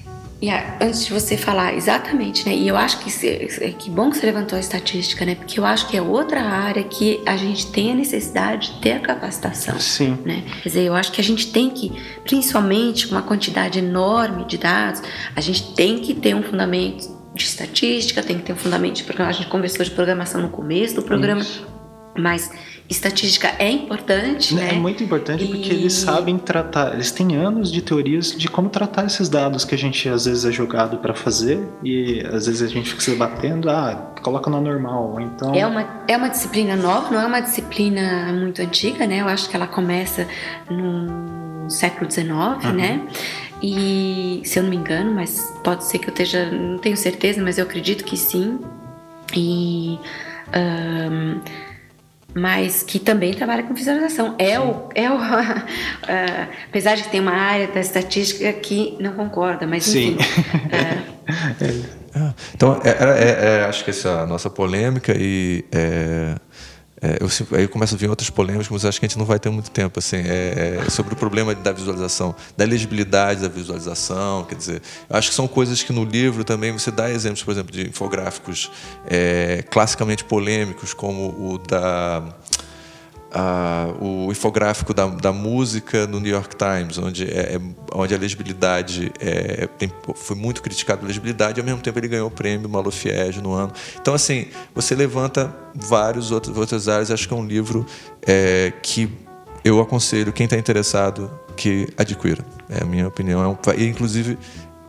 Yeah, antes de você falar, exatamente, né? E eu acho que é que bom que você levantou a estatística, né? Porque eu acho que é outra área que a gente tem a necessidade de ter a capacitação. Sim. Né? Quer dizer, eu acho que a gente tem que, principalmente com uma quantidade enorme de dados, a gente tem que ter um fundamento de estatística, tem que ter um fundamento de programação. A gente conversou de programação no começo do programa, Isso. Mas estatística é importante, né? É muito importante e... porque eles sabem tratar, eles têm anos de teorias de como tratar esses dados que a gente às vezes é jogado para fazer e às vezes a gente fica se batendo, ah, coloca no normal, então... É uma, é uma disciplina nova, não é uma disciplina muito antiga, né? Eu acho que ela começa no século XIX, uhum. né? E se eu não me engano, mas pode ser que eu esteja, não tenho certeza, mas eu acredito que sim. e um, mas que também trabalha com visualização. É o, é o uh, apesar de que tem uma área da estatística que não concorda, mas enfim. Uh, então, é, é, é, acho que essa nossa polêmica e é, eu, aí começa a vir outras polêmicas, mas acho que a gente não vai ter muito tempo. Assim, é, é, sobre o problema da visualização, da legibilidade da visualização. Quer dizer, acho que são coisas que no livro também você dá exemplos, por exemplo, de infográficos é, classicamente polêmicos, como o da o infográfico da, da, música no New York Times, onde, é, é onde a legibilidade é, tem, foi muito criticado a legibilidade, e ao mesmo tempo ele ganhou o prêmio Maluf no ano. Então, assim, você levanta vários outros, outras áreas. Acho que é um livro é, que eu aconselho quem está interessado que adquira. É a minha opinião. É um, inclusive,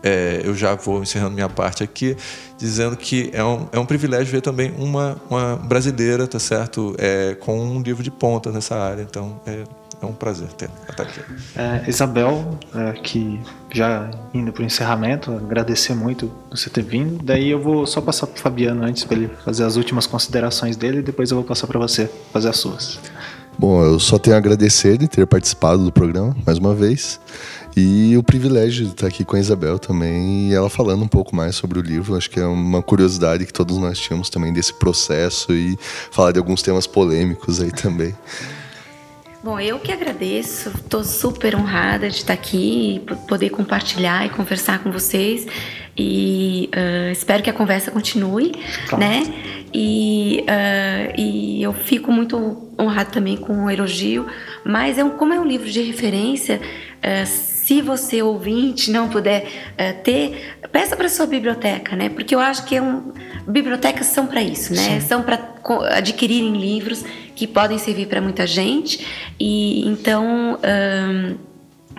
é, eu já vou encerrando minha parte aqui, dizendo que é um, é um privilégio ver também uma, uma brasileira, tá certo, é, com um livro de ponta nessa área. Então, é, é um prazer ter a aqui. É, Isabel, é, que já indo para o encerramento, agradecer muito você ter vindo. Daí eu vou só passar para o Fabiano antes para ele fazer as últimas considerações dele e depois eu vou passar para você fazer as suas. Bom, eu só tenho a agradecer de ter participado do programa mais uma vez. E o privilégio de estar aqui com a Isabel também e ela falando um pouco mais sobre o livro. Acho que é uma curiosidade que todos nós tínhamos também desse processo e falar de alguns temas polêmicos aí também. Bom, eu que agradeço, estou super honrada de estar aqui, poder compartilhar e conversar com vocês e uh, espero que a conversa continue, claro. né? E, uh, e eu fico muito honrada também com o elogio, mas é um, como é um livro de referência, uh, se você ouvinte não puder uh, ter, peça para sua biblioteca, né? Porque eu acho que é um, bibliotecas são para isso, né? Sim. São para adquirirem livros que podem servir para muita gente e então um,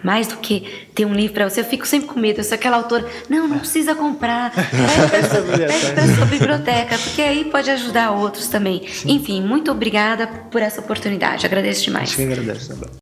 mais do que ter um livro para você, eu fico sempre com medo. Eu sou aquela autora, não, não precisa comprar, pede para sua biblioteca, porque aí pode ajudar outros também. Sim. Enfim, muito obrigada por essa oportunidade, agradeço demais. Acho que agradeço,